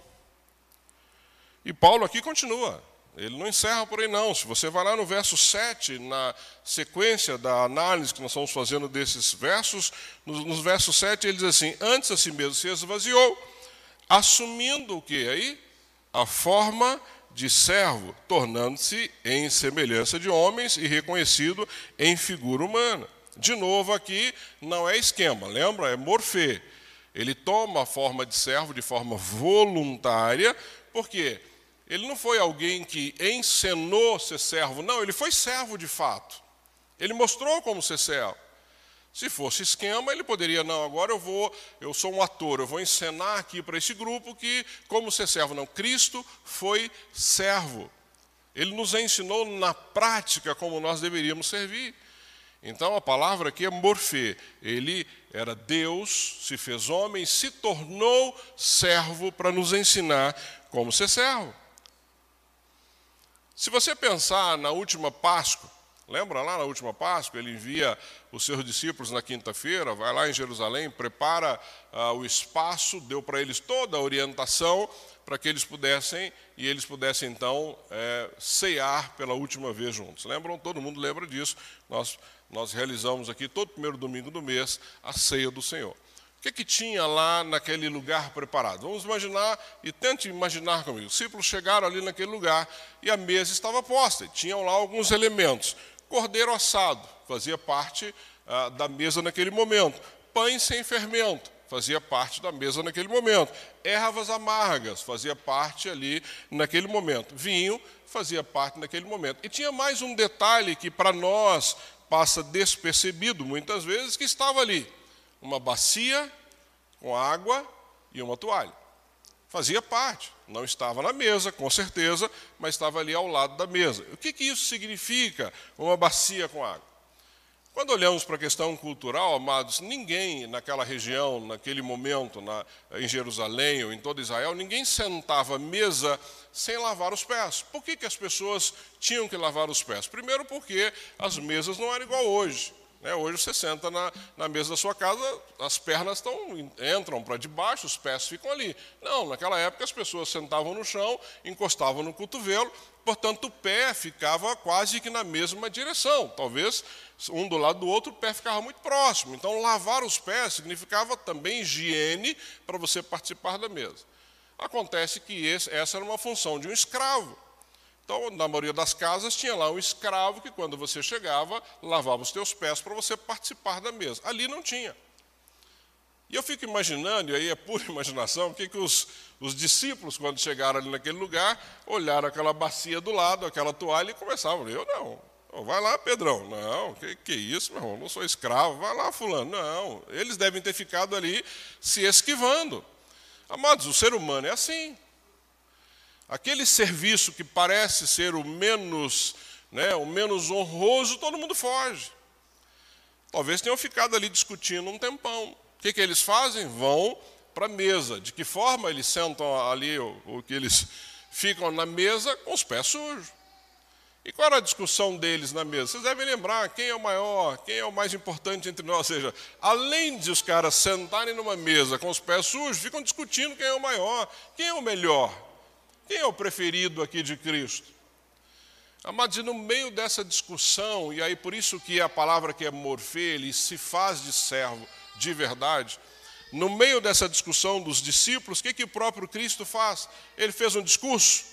E Paulo aqui continua. Ele não encerra por aí, não. Se você vai lá no verso 7, na sequência da análise que nós estamos fazendo desses versos, nos, nos versos 7 ele diz assim: Antes a si mesmo se esvaziou, assumindo o que aí? A forma de servo, tornando-se em semelhança de homens e reconhecido em figura humana. De novo, aqui não é esquema, lembra? É morfê. Ele toma a forma de servo de forma voluntária, porque ele não foi alguém que encenou ser servo, não, ele foi servo de fato. Ele mostrou como ser servo. Se fosse esquema, ele poderia, não, agora eu vou, eu sou um ator, eu vou encenar aqui para esse grupo que como ser servo. Não, Cristo foi servo. Ele nos ensinou na prática como nós deveríamos servir. Então a palavra aqui é morfê. Ele era Deus, se fez homem, se tornou servo para nos ensinar como ser servo. Se você pensar na última Páscoa, lembra lá na última Páscoa, ele envia os seus discípulos na quinta-feira, vai lá em Jerusalém, prepara ah, o espaço, deu para eles toda a orientação para que eles pudessem, e eles pudessem então é, cear pela última vez juntos. Lembram? Todo mundo lembra disso. Nós, nós realizamos aqui todo primeiro domingo do mês a ceia do Senhor. O que, que tinha lá naquele lugar preparado? Vamos imaginar, e tente imaginar comigo. Os discípulos chegaram ali naquele lugar e a mesa estava posta. E tinham lá alguns elementos. Cordeiro assado, fazia parte ah, da mesa naquele momento. Pães sem fermento, fazia parte da mesa naquele momento. Ervas amargas, fazia parte ali naquele momento. Vinho, fazia parte naquele momento. E tinha mais um detalhe que para nós passa despercebido muitas vezes, que estava ali uma bacia com água e uma toalha. Fazia parte, não estava na mesa, com certeza, mas estava ali ao lado da mesa. O que, que isso significa, uma bacia com água? Quando olhamos para a questão cultural, amados, ninguém naquela região, naquele momento, na, em Jerusalém ou em todo Israel, ninguém sentava à mesa sem lavar os pés. Por que, que as pessoas tinham que lavar os pés? Primeiro, porque as mesas não eram igual hoje. Né? Hoje você senta na, na mesa da sua casa, as pernas tão, entram para debaixo, os pés ficam ali. Não, naquela época as pessoas sentavam no chão, encostavam no cotovelo, portanto o pé ficava quase que na mesma direção. Talvez um do lado do outro, o pé ficava muito próximo. Então, lavar os pés significava também higiene para você participar da mesa. Acontece que esse, essa era uma função de um escravo. Então, na maioria das casas, tinha lá um escravo que, quando você chegava, lavava os teus pés para você participar da mesa. Ali não tinha. E eu fico imaginando, e aí é pura imaginação, o que, que os, os discípulos, quando chegaram ali naquele lugar, olharam aquela bacia do lado, aquela toalha e começavam. Eu não, Oh, vai lá, Pedrão. Não, que, que isso, meu irmão? Não sou escravo. Vai lá, fulano. Não, eles devem ter ficado ali se esquivando. Amados, o ser humano é assim. Aquele serviço que parece ser o menos, né, o menos honroso, todo mundo foge. Talvez tenham ficado ali discutindo um tempão. O que, que eles fazem? Vão para a mesa. De que forma eles sentam ali, ou, ou que eles ficam na mesa com os pés sujos. E qual era a discussão deles na mesa? Vocês devem lembrar quem é o maior, quem é o mais importante entre nós. Ou seja, além de os caras sentarem numa mesa com os pés sujos, ficam discutindo quem é o maior, quem é o melhor, quem é o preferido aqui de Cristo. Amados, e no meio dessa discussão, e aí por isso que a palavra que é morfê, ele se faz de servo de verdade, no meio dessa discussão dos discípulos, o que, que o próprio Cristo faz? Ele fez um discurso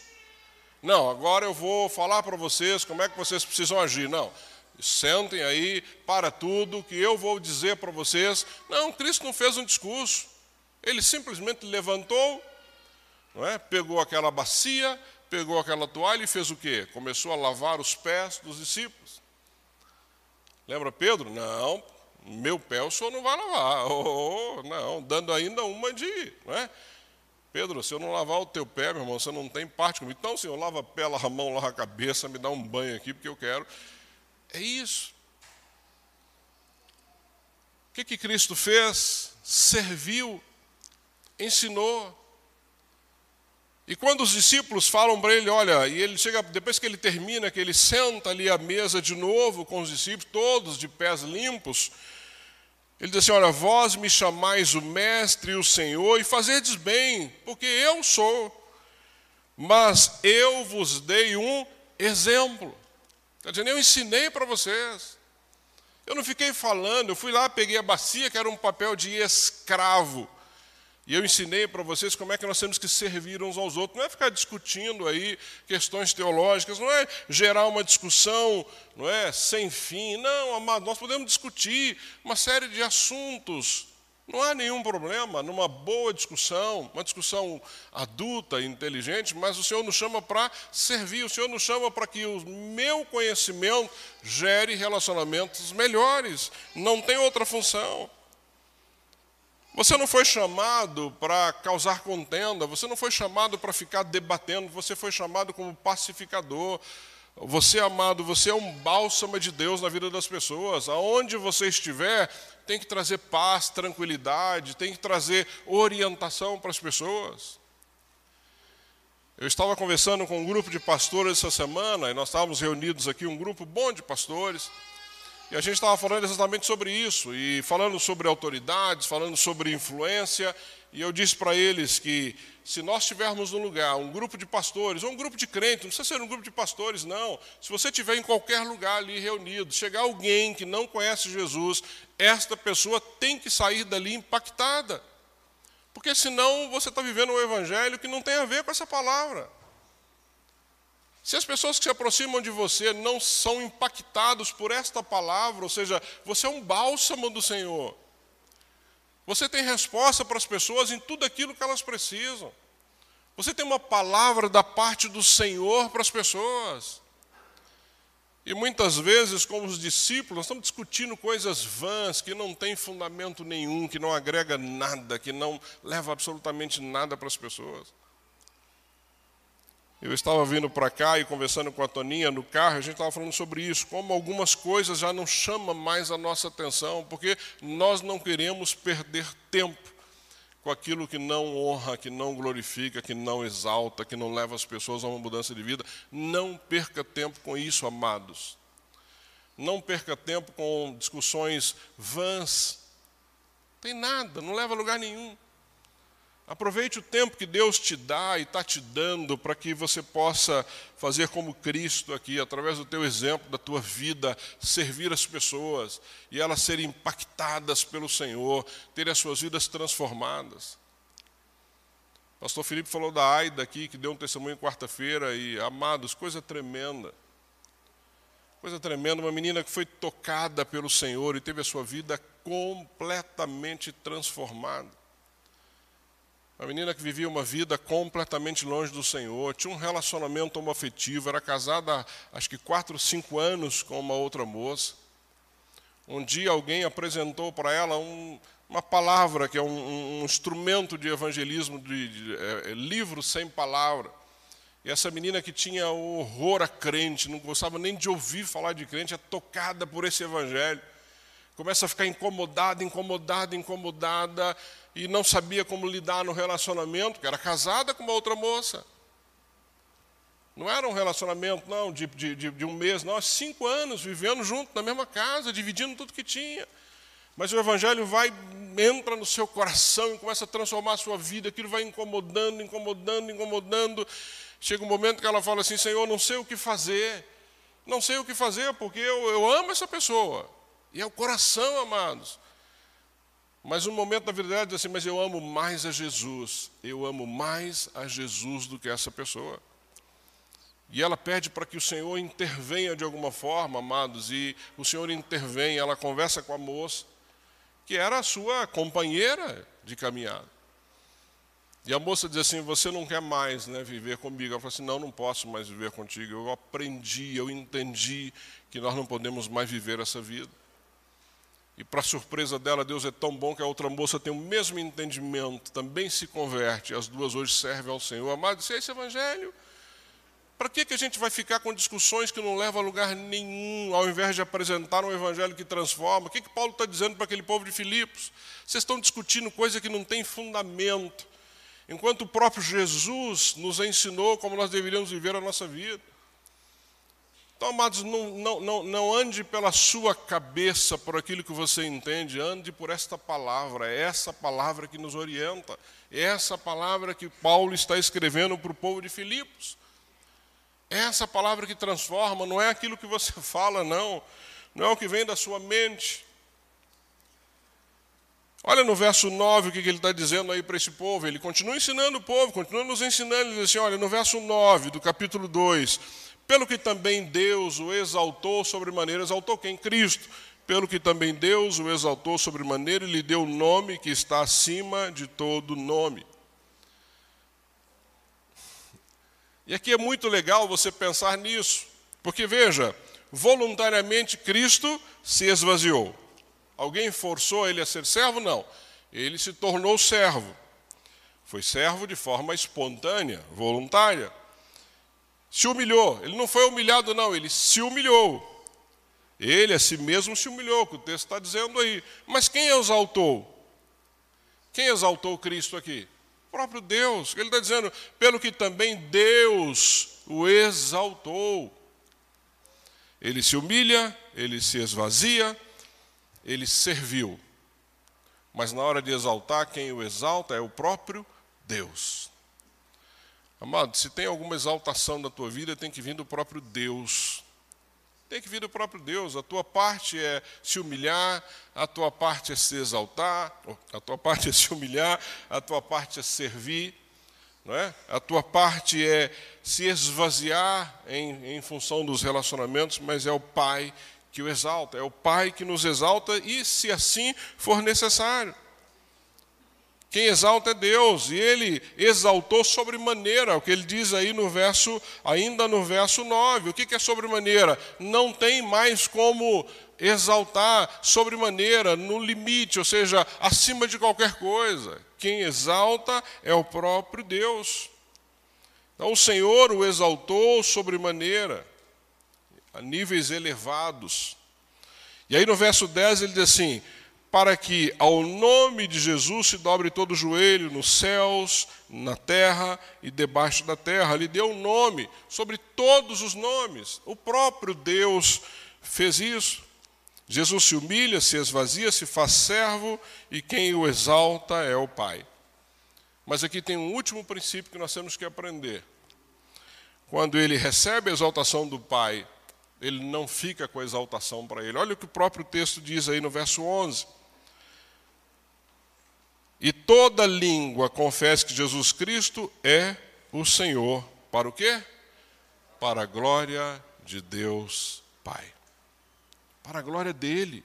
não, agora eu vou falar para vocês como é que vocês precisam agir. Não, sentem aí, para tudo, que eu vou dizer para vocês. Não, Cristo não fez um discurso. Ele simplesmente levantou, não é? pegou aquela bacia, pegou aquela toalha e fez o quê? Começou a lavar os pés dos discípulos. Lembra Pedro? Não, meu pé o senhor não vai lavar. Oh, não, dando ainda uma de. Não é? Pedro, se eu não lavar o teu pé, meu irmão, você não tem parte comigo. Então, Senhor, lava a pé, lava a mão, lava a cabeça, me dá um banho aqui, porque eu quero. É isso. O que, que Cristo fez? Serviu, ensinou. E quando os discípulos falam para ele, olha, e ele chega, depois que ele termina, que ele senta ali à mesa de novo com os discípulos, todos de pés limpos, ele diz assim: Olha, vós me chamais o Mestre e o Senhor, e fazerdes bem, porque eu sou, mas eu vos dei um exemplo. Quer dizer, eu ensinei para vocês. Eu não fiquei falando, eu fui lá, peguei a bacia, que era um papel de escravo. E eu ensinei para vocês como é que nós temos que servir uns aos outros. Não é ficar discutindo aí questões teológicas, não é gerar uma discussão não é, sem fim. Não, amado, nós podemos discutir uma série de assuntos. Não há nenhum problema numa boa discussão, uma discussão adulta, inteligente, mas o Senhor nos chama para servir, o Senhor nos chama para que o meu conhecimento gere relacionamentos melhores. Não tem outra função. Você não foi chamado para causar contenda, você não foi chamado para ficar debatendo, você foi chamado como pacificador. Você, amado, você é um bálsamo de Deus na vida das pessoas. Aonde você estiver, tem que trazer paz, tranquilidade, tem que trazer orientação para as pessoas. Eu estava conversando com um grupo de pastores essa semana, e nós estávamos reunidos aqui, um grupo bom de pastores. E a gente estava falando exatamente sobre isso, e falando sobre autoridades, falando sobre influência, e eu disse para eles que se nós tivermos um lugar, um grupo de pastores, ou um grupo de crentes, não precisa ser um grupo de pastores, não. Se você estiver em qualquer lugar ali reunido, chegar alguém que não conhece Jesus, esta pessoa tem que sair dali impactada. Porque senão você está vivendo um evangelho que não tem a ver com essa palavra. Se as pessoas que se aproximam de você não são impactados por esta palavra, ou seja, você é um bálsamo do Senhor. Você tem resposta para as pessoas em tudo aquilo que elas precisam. Você tem uma palavra da parte do Senhor para as pessoas. E muitas vezes, como os discípulos, nós estamos discutindo coisas vãs que não têm fundamento nenhum, que não agrega nada, que não leva absolutamente nada para as pessoas. Eu estava vindo para cá e conversando com a Toninha no carro, a gente estava falando sobre isso, como algumas coisas já não chamam mais a nossa atenção, porque nós não queremos perder tempo com aquilo que não honra, que não glorifica, que não exalta, que não leva as pessoas a uma mudança de vida. Não perca tempo com isso, amados. Não perca tempo com discussões vãs. Tem nada, não leva a lugar nenhum. Aproveite o tempo que Deus te dá e está te dando para que você possa fazer como Cristo aqui, através do teu exemplo, da tua vida, servir as pessoas e elas serem impactadas pelo Senhor, terem as suas vidas transformadas. Pastor Felipe falou da Aida aqui, que deu um testemunho quarta-feira, e amados, coisa tremenda. Coisa tremenda, uma menina que foi tocada pelo Senhor e teve a sua vida completamente transformada. Uma menina que vivia uma vida completamente longe do Senhor, tinha um relacionamento homoafetivo, era casada acho que quatro, cinco anos com uma outra moça. Um dia alguém apresentou para ela um, uma palavra, que é um, um instrumento de evangelismo, de, de é, é, livro sem palavra. E essa menina que tinha horror a crente, não gostava nem de ouvir falar de crente, é tocada por esse evangelho. Começa a ficar incomodada, incomodada, incomodada, e não sabia como lidar no relacionamento, que era casada com uma outra moça. Não era um relacionamento, não, de, de, de um mês, não, cinco anos vivendo junto na mesma casa, dividindo tudo que tinha. Mas o Evangelho vai, entra no seu coração e começa a transformar a sua vida, aquilo vai incomodando, incomodando, incomodando. Chega um momento que ela fala assim: Senhor, não sei o que fazer, não sei o que fazer, porque eu, eu amo essa pessoa. E é o coração, amados. Mas um momento da vida dela diz assim: Mas eu amo mais a Jesus, eu amo mais a Jesus do que essa pessoa. E ela pede para que o Senhor intervenha de alguma forma, amados, e o Senhor intervém, ela conversa com a moça, que era a sua companheira de caminhada. E a moça diz assim: Você não quer mais né, viver comigo? Ela fala assim: Não, não posso mais viver contigo. Eu aprendi, eu entendi que nós não podemos mais viver essa vida. E para surpresa dela, Deus é tão bom que a outra moça tem o mesmo entendimento, também se converte. As duas hoje servem ao Senhor. Amado, se é esse evangelho, para que, que a gente vai ficar com discussões que não levam a lugar nenhum, ao invés de apresentar um evangelho que transforma? O que, que Paulo está dizendo para aquele povo de Filipos? Vocês estão discutindo coisa que não tem fundamento, enquanto o próprio Jesus nos ensinou como nós deveríamos viver a nossa vida. Então, amados, não, não, não, não ande pela sua cabeça por aquilo que você entende, ande por esta palavra, é essa palavra que nos orienta, é essa palavra que Paulo está escrevendo para o povo de Filipos. É essa palavra que transforma, não é aquilo que você fala, não, não é o que vem da sua mente. Olha no verso 9 o que ele está dizendo aí para esse povo. Ele continua ensinando o povo, continua nos ensinando. Ele diz assim: olha, no verso 9 do capítulo 2: pelo que também Deus o exaltou sobremaneira, exaltou quem? Cristo. Pelo que também Deus o exaltou sobremaneira e lhe deu o nome que está acima de todo nome. E aqui é muito legal você pensar nisso, porque veja, voluntariamente Cristo se esvaziou. Alguém forçou ele a ser servo? Não. Ele se tornou servo. Foi servo de forma espontânea, voluntária se humilhou. Ele não foi humilhado, não, ele se humilhou. Ele a si mesmo se humilhou, que o texto está dizendo aí. Mas quem exaltou? Quem exaltou Cristo aqui? O próprio Deus. Ele está dizendo, pelo que também Deus o exaltou. Ele se humilha, ele se esvazia, ele serviu. Mas na hora de exaltar, quem o exalta é o próprio Deus. Amado, se tem alguma exaltação na tua vida, tem que vir do próprio Deus. Tem que vir do próprio Deus. A tua parte é se humilhar, a tua parte é se exaltar, a tua parte é se humilhar, a tua parte é servir, não é? A tua parte é se esvaziar em, em função dos relacionamentos, mas é o Pai que o exalta, é o Pai que nos exalta e, se assim for necessário. Quem exalta é Deus, e ele exaltou sobremaneira, o que ele diz aí no verso, ainda no verso 9. O que é sobremaneira? Não tem mais como exaltar sobremaneira, no limite, ou seja, acima de qualquer coisa. Quem exalta é o próprio Deus. Então o Senhor o exaltou sobremaneira, a níveis elevados. E aí no verso 10 ele diz assim: para que ao nome de Jesus se dobre todo o joelho nos céus, na terra e debaixo da terra. Ele deu um nome sobre todos os nomes. O próprio Deus fez isso. Jesus se humilha, se esvazia, se faz servo e quem o exalta é o Pai. Mas aqui tem um último princípio que nós temos que aprender. Quando ele recebe a exaltação do Pai, ele não fica com a exaltação para ele. Olha o que o próprio texto diz aí no verso 11. E toda língua confesse que Jesus Cristo é o Senhor. Para o quê? Para a glória de Deus Pai. Para a glória dele.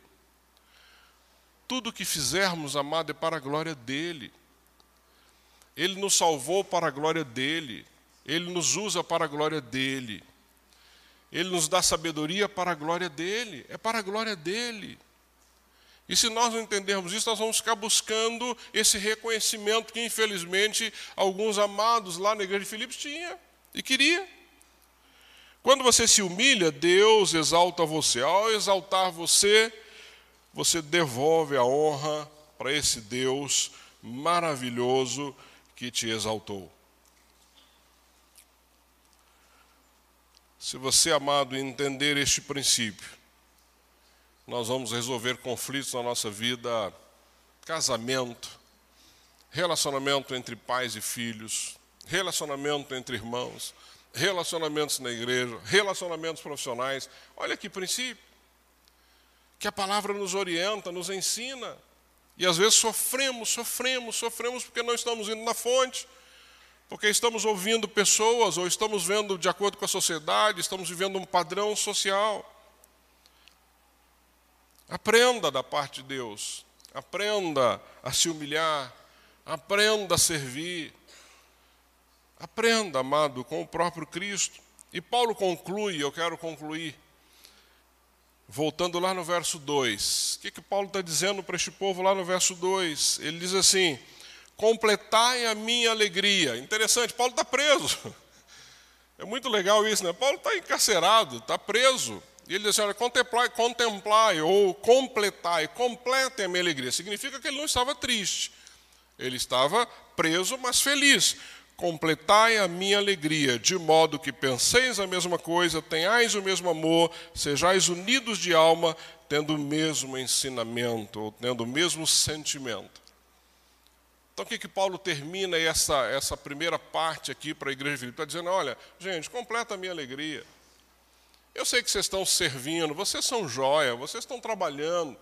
Tudo que fizermos, amado, é para a glória dele. Ele nos salvou para a glória dele. Ele nos usa para a glória dele. Ele nos dá sabedoria para a glória dele. É para a glória dele. E se nós não entendermos isso, nós vamos ficar buscando esse reconhecimento que, infelizmente, alguns amados lá na igreja de Filipos tinham e queria. Quando você se humilha, Deus exalta você. Ao exaltar você, você devolve a honra para esse Deus maravilhoso que te exaltou. Se você, amado, entender este princípio, nós vamos resolver conflitos na nossa vida, casamento, relacionamento entre pais e filhos, relacionamento entre irmãos, relacionamentos na igreja, relacionamentos profissionais. Olha que princípio. Que a palavra nos orienta, nos ensina. E às vezes sofremos, sofremos, sofremos porque não estamos indo na fonte, porque estamos ouvindo pessoas ou estamos vendo de acordo com a sociedade, estamos vivendo um padrão social. Aprenda da parte de Deus. Aprenda a se humilhar. Aprenda a servir. Aprenda, amado, com o próprio Cristo. E Paulo conclui, eu quero concluir, voltando lá no verso 2. O que, que Paulo está dizendo para este povo lá no verso 2? Ele diz assim: completai a minha alegria. Interessante, Paulo está preso. É muito legal isso, né? Paulo está encarcerado, está preso. E ele diz assim, olha, contemplai, contemplai ou completai, completem a minha alegria. Significa que ele não estava triste. Ele estava preso, mas feliz. Completai a minha alegria, de modo que penseis a mesma coisa, tenhais o mesmo amor, sejais unidos de alma, tendo o mesmo ensinamento, ou tendo o mesmo sentimento. Então, o que, que Paulo termina essa, essa primeira parte aqui para a igreja de Filipe? Está dizendo: olha, gente, completa a minha alegria. Eu sei que vocês estão servindo, vocês são joia, vocês estão trabalhando,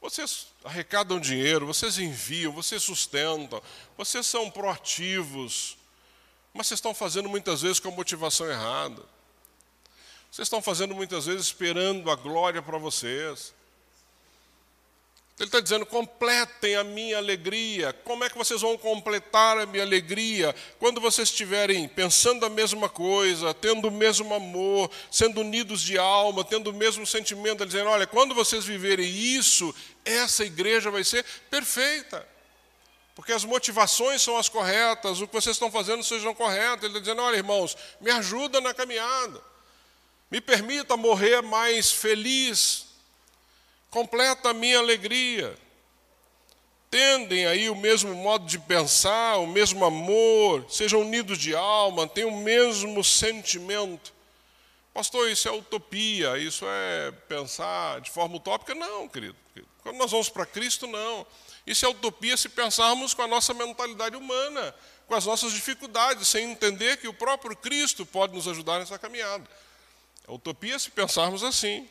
vocês arrecadam dinheiro, vocês enviam, vocês sustentam, vocês são proativos, mas vocês estão fazendo muitas vezes com a motivação errada. Vocês estão fazendo muitas vezes esperando a glória para vocês. Ele está dizendo: completem a minha alegria. Como é que vocês vão completar a minha alegria? Quando vocês estiverem pensando a mesma coisa, tendo o mesmo amor, sendo unidos de alma, tendo o mesmo sentimento, ele dizendo: olha, quando vocês viverem isso, essa igreja vai ser perfeita. Porque as motivações são as corretas, o que vocês estão fazendo sejam corretos. Ele está dizendo: olha, irmãos, me ajuda na caminhada, me permita morrer mais feliz, completa a minha alegria. Tendem aí o mesmo modo de pensar, o mesmo amor, sejam unidos de alma, têm o mesmo sentimento. Pastor, isso é utopia, isso é pensar de forma utópica? Não, querido. Quando nós vamos para Cristo, não. Isso é utopia se pensarmos com a nossa mentalidade humana, com as nossas dificuldades, sem entender que o próprio Cristo pode nos ajudar nessa caminhada. É utopia se pensarmos assim.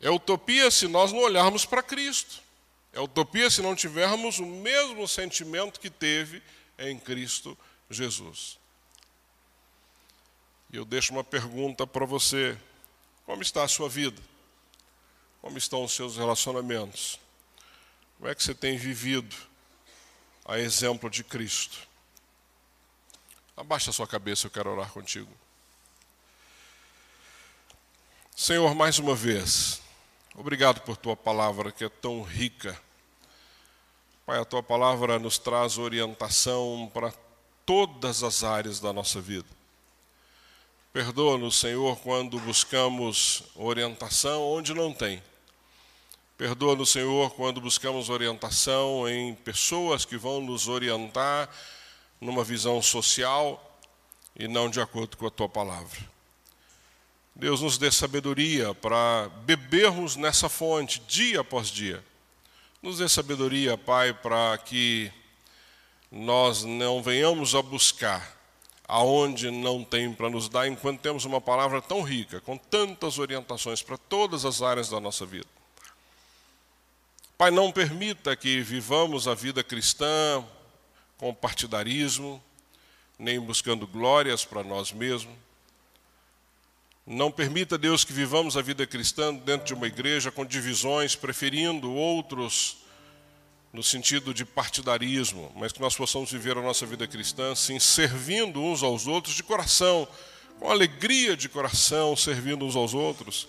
É utopia se nós não olharmos para Cristo. É utopia se não tivermos o mesmo sentimento que teve em Cristo Jesus. E eu deixo uma pergunta para você: como está a sua vida? Como estão os seus relacionamentos? Como é que você tem vivido a exemplo de Cristo? Abaixa a sua cabeça, eu quero orar contigo. Senhor, mais uma vez, Obrigado por tua palavra que é tão rica. Pai, a tua palavra nos traz orientação para todas as áreas da nossa vida. Perdoa-nos, Senhor, quando buscamos orientação onde não tem. Perdoa-nos, Senhor, quando buscamos orientação em pessoas que vão nos orientar numa visão social e não de acordo com a tua palavra. Deus nos dê sabedoria para bebermos nessa fonte dia após dia. Nos dê sabedoria, Pai, para que nós não venhamos a buscar aonde não tem para nos dar, enquanto temos uma palavra tão rica, com tantas orientações para todas as áreas da nossa vida. Pai, não permita que vivamos a vida cristã com partidarismo, nem buscando glórias para nós mesmos. Não permita, Deus, que vivamos a vida cristã dentro de uma igreja com divisões, preferindo outros no sentido de partidarismo, mas que nós possamos viver a nossa vida cristã, sim, servindo uns aos outros de coração, com alegria de coração, servindo uns aos outros.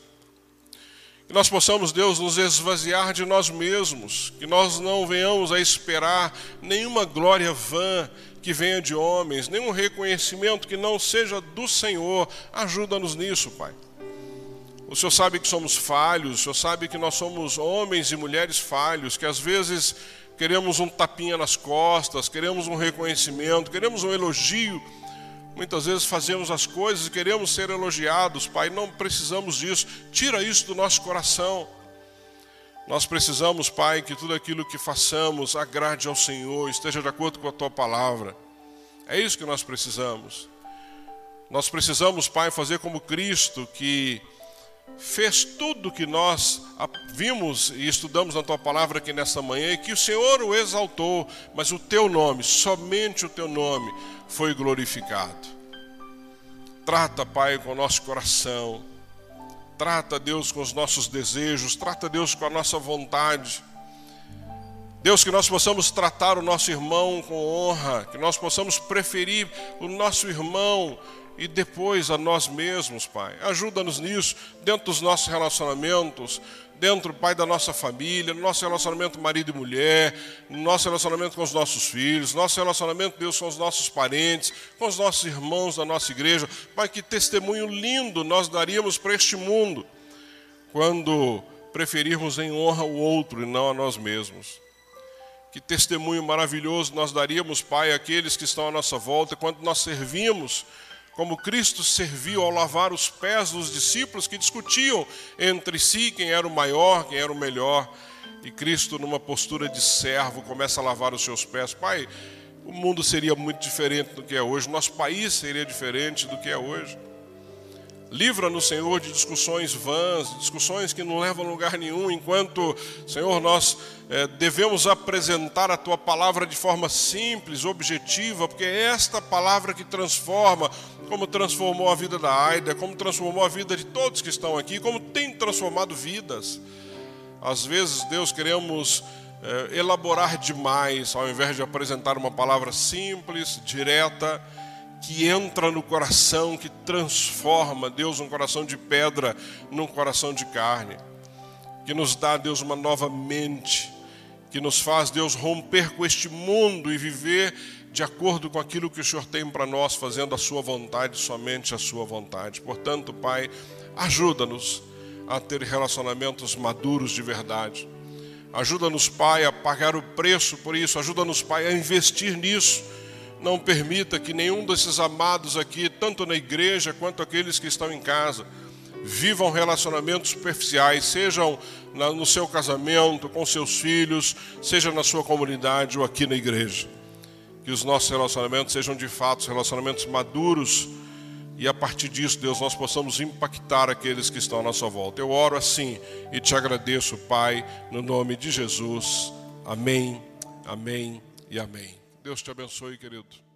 Que nós possamos, Deus, nos esvaziar de nós mesmos, que nós não venhamos a esperar nenhuma glória vã que venha de homens, nenhum reconhecimento que não seja do Senhor. Ajuda-nos nisso, Pai. O Senhor sabe que somos falhos, o Senhor sabe que nós somos homens e mulheres falhos, que às vezes queremos um tapinha nas costas, queremos um reconhecimento, queremos um elogio. Muitas vezes fazemos as coisas e queremos ser elogiados, Pai, não precisamos disso. Tira isso do nosso coração. Nós precisamos, Pai, que tudo aquilo que façamos agrade ao Senhor, esteja de acordo com a tua palavra. É isso que nós precisamos. Nós precisamos, Pai, fazer como Cristo, que fez tudo que nós vimos e estudamos na tua palavra aqui nessa manhã e que o Senhor o exaltou, mas o teu nome, somente o teu nome, foi glorificado. Trata, Pai, com o nosso coração, trata, Deus, com os nossos desejos, trata, Deus, com a nossa vontade. Deus, que nós possamos tratar o nosso irmão com honra, que nós possamos preferir o nosso irmão e depois a nós mesmos, Pai. Ajuda-nos nisso, dentro dos nossos relacionamentos, dentro, Pai, da nossa família, no nosso relacionamento marido e mulher, no nosso relacionamento com os nossos filhos, nosso relacionamento, Deus, com os nossos parentes, com os nossos irmãos da nossa igreja. Pai, que testemunho lindo nós daríamos para este mundo quando preferirmos em honra o outro e não a nós mesmos. Que testemunho maravilhoso nós daríamos, Pai, àqueles que estão à nossa volta, quando nós servimos como Cristo serviu ao lavar os pés dos discípulos que discutiam entre si quem era o maior, quem era o melhor. E Cristo, numa postura de servo, começa a lavar os seus pés. Pai, o mundo seria muito diferente do que é hoje, nosso país seria diferente do que é hoje. Livra-nos, Senhor, de discussões vãs, discussões que não levam a lugar nenhum, enquanto, Senhor, nós é, devemos apresentar a Tua palavra de forma simples, objetiva, porque é esta palavra que transforma, como transformou a vida da Aida, como transformou a vida de todos que estão aqui, como tem transformado vidas. Às vezes, Deus, queremos é, elaborar demais, ao invés de apresentar uma palavra simples, direta, que entra no coração, que transforma, Deus, um coração de pedra num coração de carne, que nos dá, Deus, uma nova mente, que nos faz, Deus, romper com este mundo e viver de acordo com aquilo que o Senhor tem para nós, fazendo a Sua vontade, somente a Sua vontade. Portanto, Pai, ajuda-nos a ter relacionamentos maduros de verdade. Ajuda-nos, Pai, a pagar o preço por isso. Ajuda-nos, Pai, a investir nisso não permita que nenhum desses amados aqui, tanto na igreja quanto aqueles que estão em casa, vivam relacionamentos superficiais, sejam no seu casamento, com seus filhos, seja na sua comunidade ou aqui na igreja. Que os nossos relacionamentos sejam de fato relacionamentos maduros e a partir disso, Deus, nós possamos impactar aqueles que estão à nossa volta. Eu oro assim e te agradeço, Pai, no nome de Jesus. Amém, amém e amém. Deus te abençoe, querido.